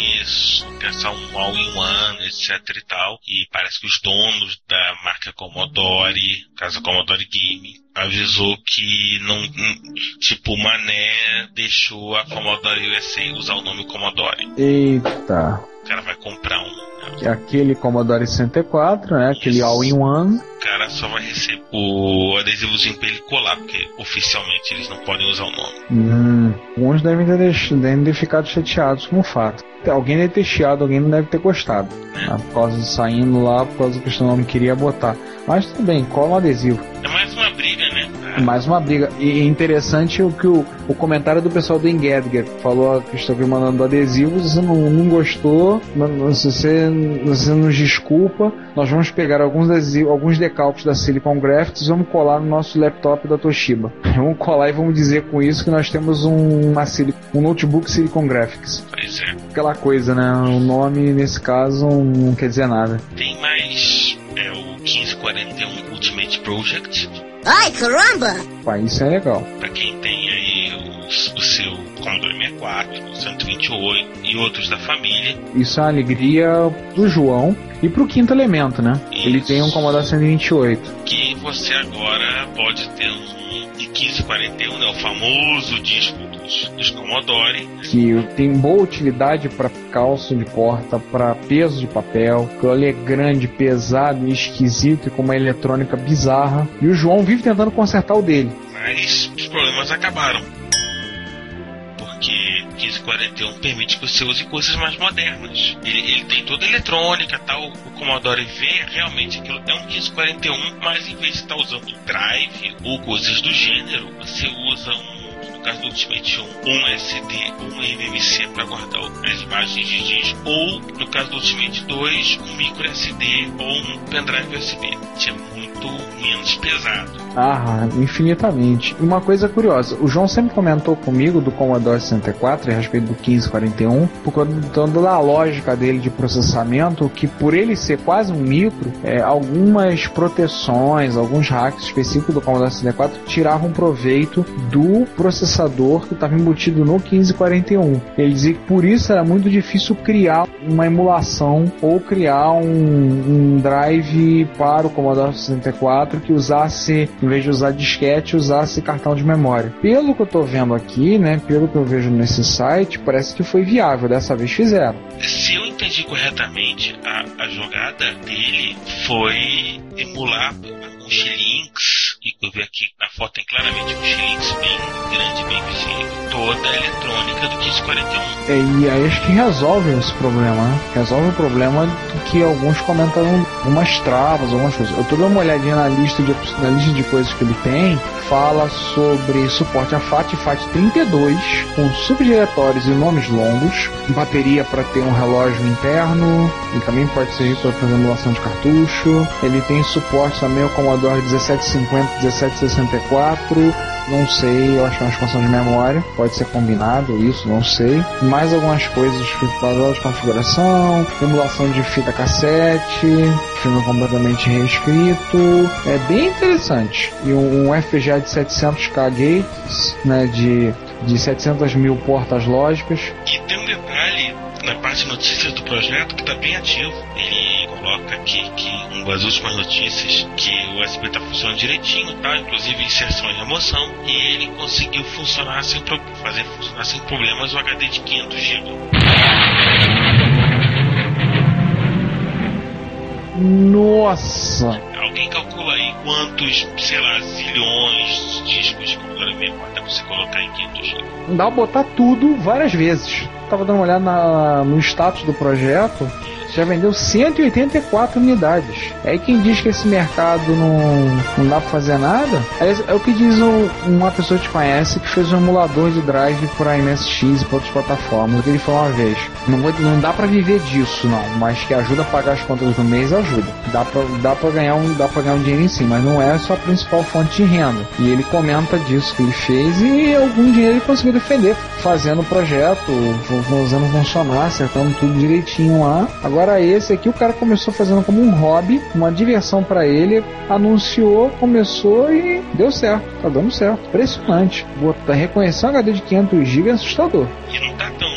pensar um all-in-one, etc e tal. E parece que os donos da marca Commodore, casa Commodore Game, avisou que não, tipo, o Mané deixou a Commodore USA usar o nome Commodore. Eita. O cara vai comprar um. Aquele Commodore 64, né? Aquele Isso. all-in-one. O cara só vai receber o adesivozinho pra ele colar, porque oficialmente eles não podem usar o nome. Hum, alguns devem ter, deix- devem ter ficado chateados com o fato. Alguém deve ter chiado, alguém não deve ter gostado. né, por causa de saindo lá, por causa que o nome queria botar. Mas tudo bem, cola um adesivo. É mais uma briga, né? Mais uma briga. E é interessante o que o, o comentário do pessoal do Engedger falou que estou mandando adesivos, você não, não gostou, não- se você, você nos desculpa, nós vamos pegar alguns adesivos, alguns decalques da Silicon Graphics e vamos colar no nosso laptop da Toshiba. Vamos colar e vamos dizer com isso que nós temos um, uma um notebook Silicon Graphics. Pois é. Aquela coisa, né? O nome nesse caso não quer dizer nada. Tem mais é, o 1541 Ultimate Project, Ai, caramba! Pá, isso é legal. para quem tem aí o, o seu Commodore 64, o 128 e outros da família. Isso é uma alegria pro João e pro quinto elemento, né? Ele tem um Commodore 128. que você agora pode ter um 1541, né, o famoso disco dos, dos Commodore, que tem boa utilidade para calço de porta, para peso de papel, que ele é grande, pesado e esquisito e com uma eletrônica bizarra. E o João vive tentando consertar o dele. mas os problemas acabaram. Porque 1541 permite que você use coisas mais modernas. Ele, ele tem toda a eletrônica tal. O Commodore vê realmente aquilo é um 1541, mas em vez de estar usando drive ou coisas do gênero, você usa um. Caso do Ultimate 1, um SD um MMC para guardar as imagens de disco, ou no caso do Ultimate 2, um micro SD ou um pendrive USB. Isso é muito menos pesado. Ah, infinitamente. E uma coisa curiosa, o João sempre comentou comigo do Commodore 64 a respeito do 1541, por conta da lógica dele de processamento, que por ele ser quase um micro, é, algumas proteções, alguns hacks específicos do Commodore 64 tiravam proveito do processador que estava embutido no 1541. Ele dizia que por isso era muito difícil criar uma emulação ou criar um, um drive para o Commodore 64 que usasse, em vez de usar disquete, usasse cartão de memória. Pelo que eu estou vendo aqui, né, pelo que eu vejo nesse site, parece que foi viável. Dessa vez fizeram. Se eu entendi corretamente, a, a jogada dele foi emular X-Links, e eu vi aqui na foto tem claramente um X-Links bem grande, bem visível, toda a eletrônica do 1541. É, e aí acho que resolve esse problema, né? Resolve o problema que alguns comentaram algumas travas, algumas coisas. Eu tô dando uma olhadinha na lista de, na lista de coisas que ele tem, fala sobre suporte a FAT FAT 32, com subdiretórios e nomes longos, bateria para ter um relógio interno, e também pode servir para fazer emulação de cartucho. Ele tem suporte também ao Commodore 1750, 1764, não sei, eu acho que é uma expansão de memória, pode ser combinado isso, não sei. Mais algumas coisas, padrão de configuração, emulação de fita cassete, filme completamente reescrito, é bem interessante. E um, FPGA de 700k gates, né, de, de 700 mil portas lógicas. E tem um detalhe na parte de notícias do projeto que está bem ativo. Ele aqui que uma das últimas notícias que o USB está funcionando direitinho, tá? inclusive inserção e remoção, e ele conseguiu funcionar sem fazer funcionar sem problemas o HD de 500 GB. Nossa! Alguém calcula aí quantos, sei lá, zilhões de discos de Commodore 64 dá pra você colocar em 500 GB? Dá pra botar tudo várias vezes. Tava dando uma olhada na- no status do projeto. Já vendeu 184 unidades. É aí quem diz que esse mercado não, não dá pra fazer nada, é, é o que diz um- uma pessoa que conhece que fez um emulador de drive para MSX e para outras plataformas. Que ele falou uma vez: não, vou- não dá pra viver disso, não, mas que ajuda a pagar as contas do mês, ajuda. Dá pra, dá pra ganhar um, dá pra ganhar um dinheiro em si, mas não é a sua principal fonte de renda. E ele comenta disso que ele fez e algum dinheiro ele conseguiu defender, fazendo o projeto, fazendo funcionar, acertando tudo direitinho lá. Agora esse aqui o cara começou fazendo como um hobby, uma diversão pra ele, anunciou, começou e deu certo. Tá dando certo. Impressionante. Botar, reconhecer um HD de 500 GB é assustador. E não tá tão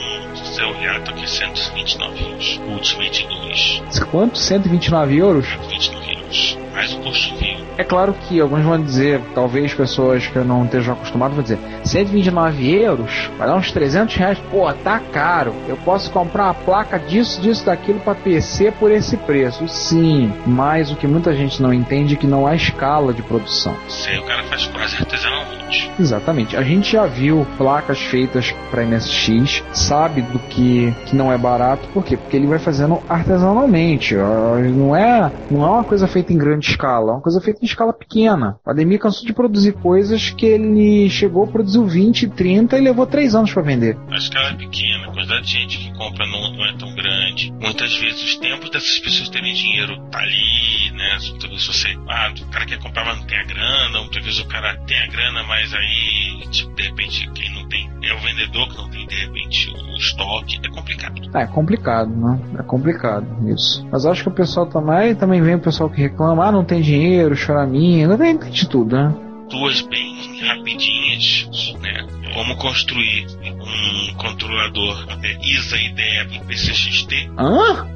o reato aqui 129 euros. Ultimate 2, Quanto? 129 euros? 29 euros. Mais o custo envio. É claro que alguns vão dizer, talvez pessoas que não estejam acostumadas vão dizer, 129 euros, vai dar uns 300 reais, pô, tá caro. Eu posso comprar uma placa disso, disso, daquilo para PC por esse preço. Sim, mas o que muita gente não entende é que não há escala de produção. Aí o cara faz quase artesanalmente. Exatamente. A gente já viu placas feitas para MSX, sabe do que, que não é barato, por quê? Porque ele vai fazendo artesanalmente. ó, Não é, não é uma coisa feita em grande escala, é uma coisa feita em escala pequena. O Ademir cansou de produzir coisas que ele chegou, produziu 20, 30 e levou 3 anos para vender. A escala é pequena, a quantidade de gente que compra não, não é tão grande. Muitas vezes os tempos dessas pessoas terem dinheiro tá ali, né? Muitas vezes você. Ah, o cara quer comprar, mas não tem a grana. Muitas vezes o cara tem a grana, mas aí, tipo, de repente, quem não tem é o vendedor que não tem, de repente, o estoque. É complicado. É complicado, né? É complicado isso. Mas acho que o pessoal também, também vem o pessoal que reclama, ah, não tem dinheiro, choraminho, tem, tem de tudo, né? Duas bem rapidinhas, né? Como construir um controlador é, ISA IDE para PCXT. Hã?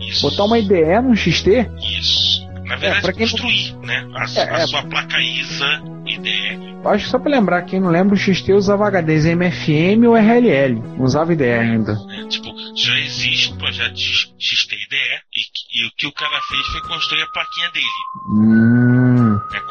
Isso. Botar uma IDE no XT? Isso. Na verdade, pra quem não- construir, né? A, É, a é. sua placa ISA IDE. Acho que só pra lembrar, quem não lembra, o XT usava HDs MFM ou RLL. Não usava IDE ainda. né? Tipo, já existe um projeto XT IDE e, e o que o cara fez foi construir a plaquinha dele. Hum.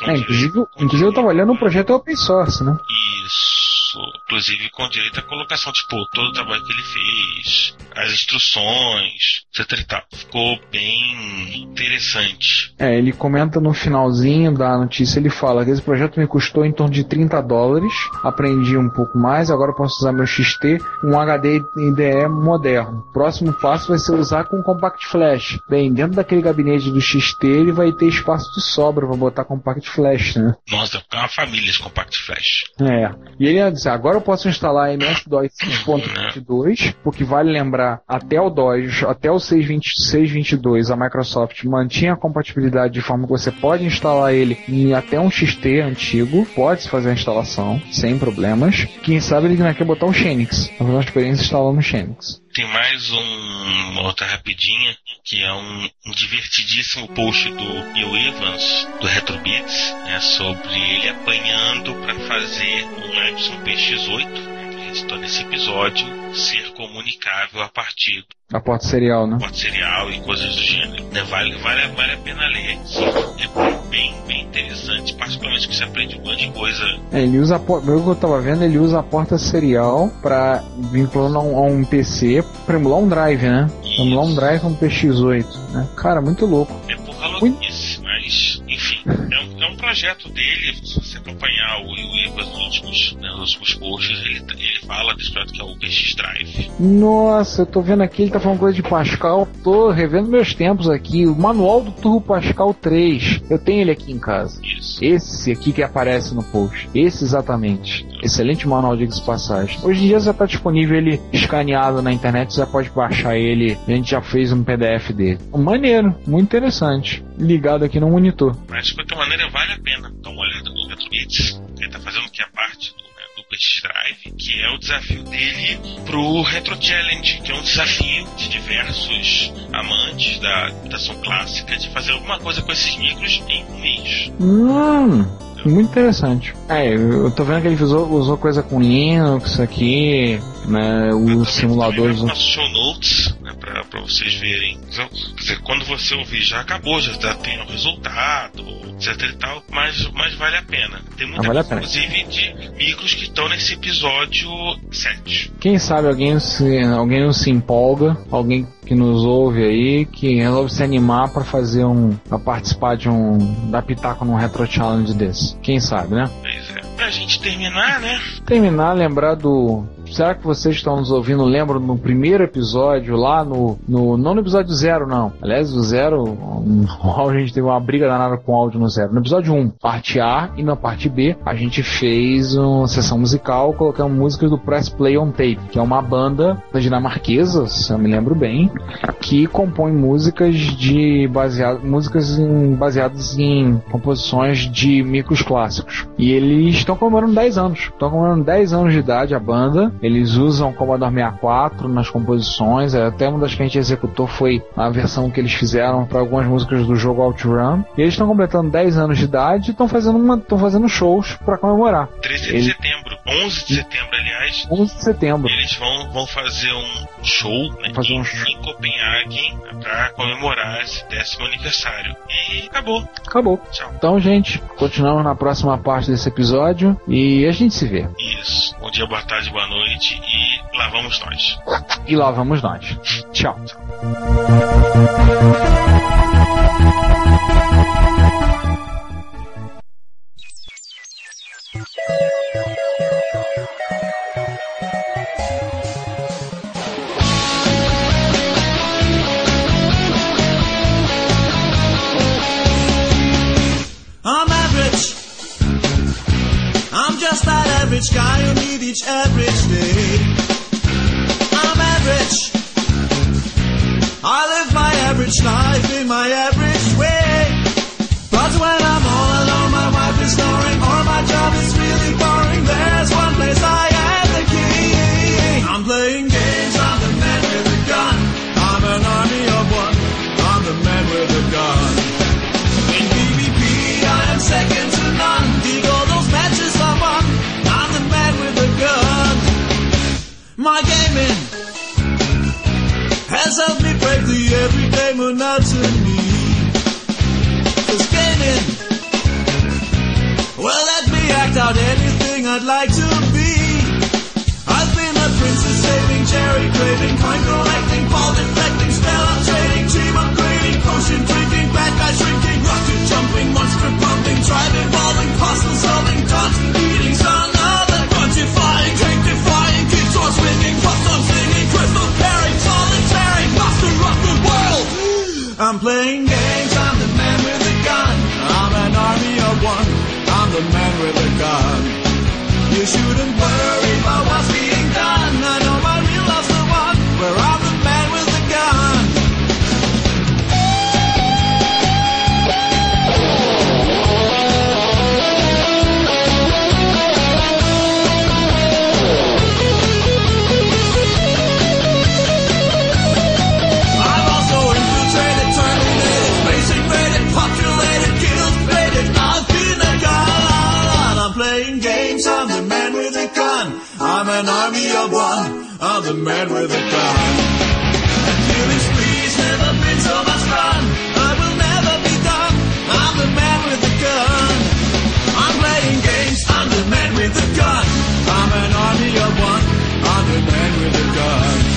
É, inclusive, inclusive eu tava direito- olhando o projeto open source, né? Isso. Inclusive com direito à colocação, tipo, todo o trabalho que ele fez, as instruções, etc e tal. Ficou bem interessante. É, ele comenta no finalzinho da notícia, ele fala que esse projeto me custou em torno de 30 dólares, aprendi um pouco mais, agora eu posso usar meu XT um HD IDE moderno. Próximo passo vai ser usar com Compact Flash. Bem, dentro daquele gabinete do XT ele vai ter espaço de sobra para botar Compact Flash, né? Nossa, é uma família de Compact Flash. É. E ele ia dizer, agora eu posso instalar MS-DOS 6.22, porque vale lembrar, até o DOS, até o 6.20 6.22, a Microsoft mantinha a compatibilidade de forma que você pode instalar ele em até um XT antigo, pode se fazer a instalação, sem problemas. Quem sabe ele não quer botar o Xenix, fazer uma experiência instalando o Xenix. Tem mais um, uma outra rapidinha, que é um, um divertidíssimo post do Bill Evans, do Retrobits, né, sobre ele apanhando para fazer um Epson PX8, citou nesse episódio, ser comunicável a partir A porta serial, né? do porto serial e coisas do gênero. Né, vale, vale, vale a pena ler, é bem, bem interessante, particularmente que você aprende um monte de coisa É, ele usa a porta, que eu tava vendo, ele usa a porta serial para vincular a um, a um PC para emular um drive, né? Pra emular um drive com PX8, né? Cara, muito louco. É por maluquice, mas enfim, é um, é um projeto dele. Acompanhar o, Ivas nos últimos, né, nos últimos posts, ele, ele fala desse projeto que é o PX Drive. Nossa, eu tô vendo aqui, ele tá falando coisa de Pascal. Tô revendo meus tempos aqui. O manual do Turbo Pascal 3. Eu tenho ele aqui em casa. Isso. Esse aqui que aparece no post. Esse exatamente. Excelente manual, diga-se de passagem. Hoje em dia já tá disponível ele escaneado na internet, você já pode baixar ele. A gente já fez um PDF dele. Maneiro, muito interessante. Ligado aqui no monitor. Mas de qualquer maneira vale a pena dar uma olhada no RetroBits. Ele tá fazendo que a parte do, né, do PX Drive, que é o desafio dele pro Retro Challenge, que é um desafio de diversos amantes da computação clássica de fazer alguma coisa com esses micros em um mês. Hum, muito interessante. É, eu tô vendo que ele usou, usou coisa com Linux aqui, né? Eu Os simuladores. faço show notes, né, pra, pra vocês verem. Então, Quer dizer, quando você ouvir já acabou, já tá- tem o resultado, etc e tal, mas, mas vale a pena. Tem muita Ah, vale coisa, inclusive, de micros que estão nesse episódio 7. Quem sabe alguém se, alguém não se empolga, alguém que nos ouve aí, que resolve se animar pra fazer um. pra participar de um. dar pitaco num retro challenge desse. Quem sabe, né? Pois é. Pra gente terminar, né? Terminar, lembrar do. Será que vocês estão nos ouvindo? Lembram no primeiro episódio, lá no. no não no episódio zero, não. Aliás, o zero, um, a gente teve uma briga danada com o áudio no zero. No episódio 1, parte A e na parte B, a gente fez uma sessão musical, colocamos músicas do Press Play on Tape, que é uma banda dinamarquesa, se eu me lembro bem, que compõe músicas de baseado, músicas em- baseadas em composições de micros clássicos. E eles estão comemorando 10 anos. Estão comemorando 10 anos de idade a banda Eles usam Commodore 64 nas composições, é, até uma das que a gente executou foi a versão que eles fizeram para algumas músicas do jogo OutRun. E eles estão completando 10 anos de idade e estão fazendo, uma, fazendo shows para comemorar. 13 de setembro, 11 de setembro, aliás, 11 de setembro. eles vão, vão fazer um show né, Fazer em, um em Copenhague para comemorar esse décimo aniversário. E acabou. Acabou. Tchau. Então, gente, continuamos na próxima parte desse episódio e a gente se vê. Isso. Bom dia, boa tarde, boa noite e lá vamos nós. E lá vamos nós. Tchau. Average guy who need each average day. I'm average. I live my average life in my average way. Break the everyday monotony. Cause gaming will let me act out anything I'd like to be. I've been a princess saving, cherry craving, coin collecting, ball deflecting, spell out trading, team upgrading, potion drinking, bad guy shrinking, rocket jumping, monster pumping, tribe evolving, puzzle playing games, I'm the man with a gun. I'm an army of one, I'm the man with a gun. You shouldn't worry about what's being done. a man with a gun. Killing spree's never been so much fun. I will never be done. I'm the man with gun. I'm playing games. I'm the man with gun. I'm an army of one. I'm the man with a gun.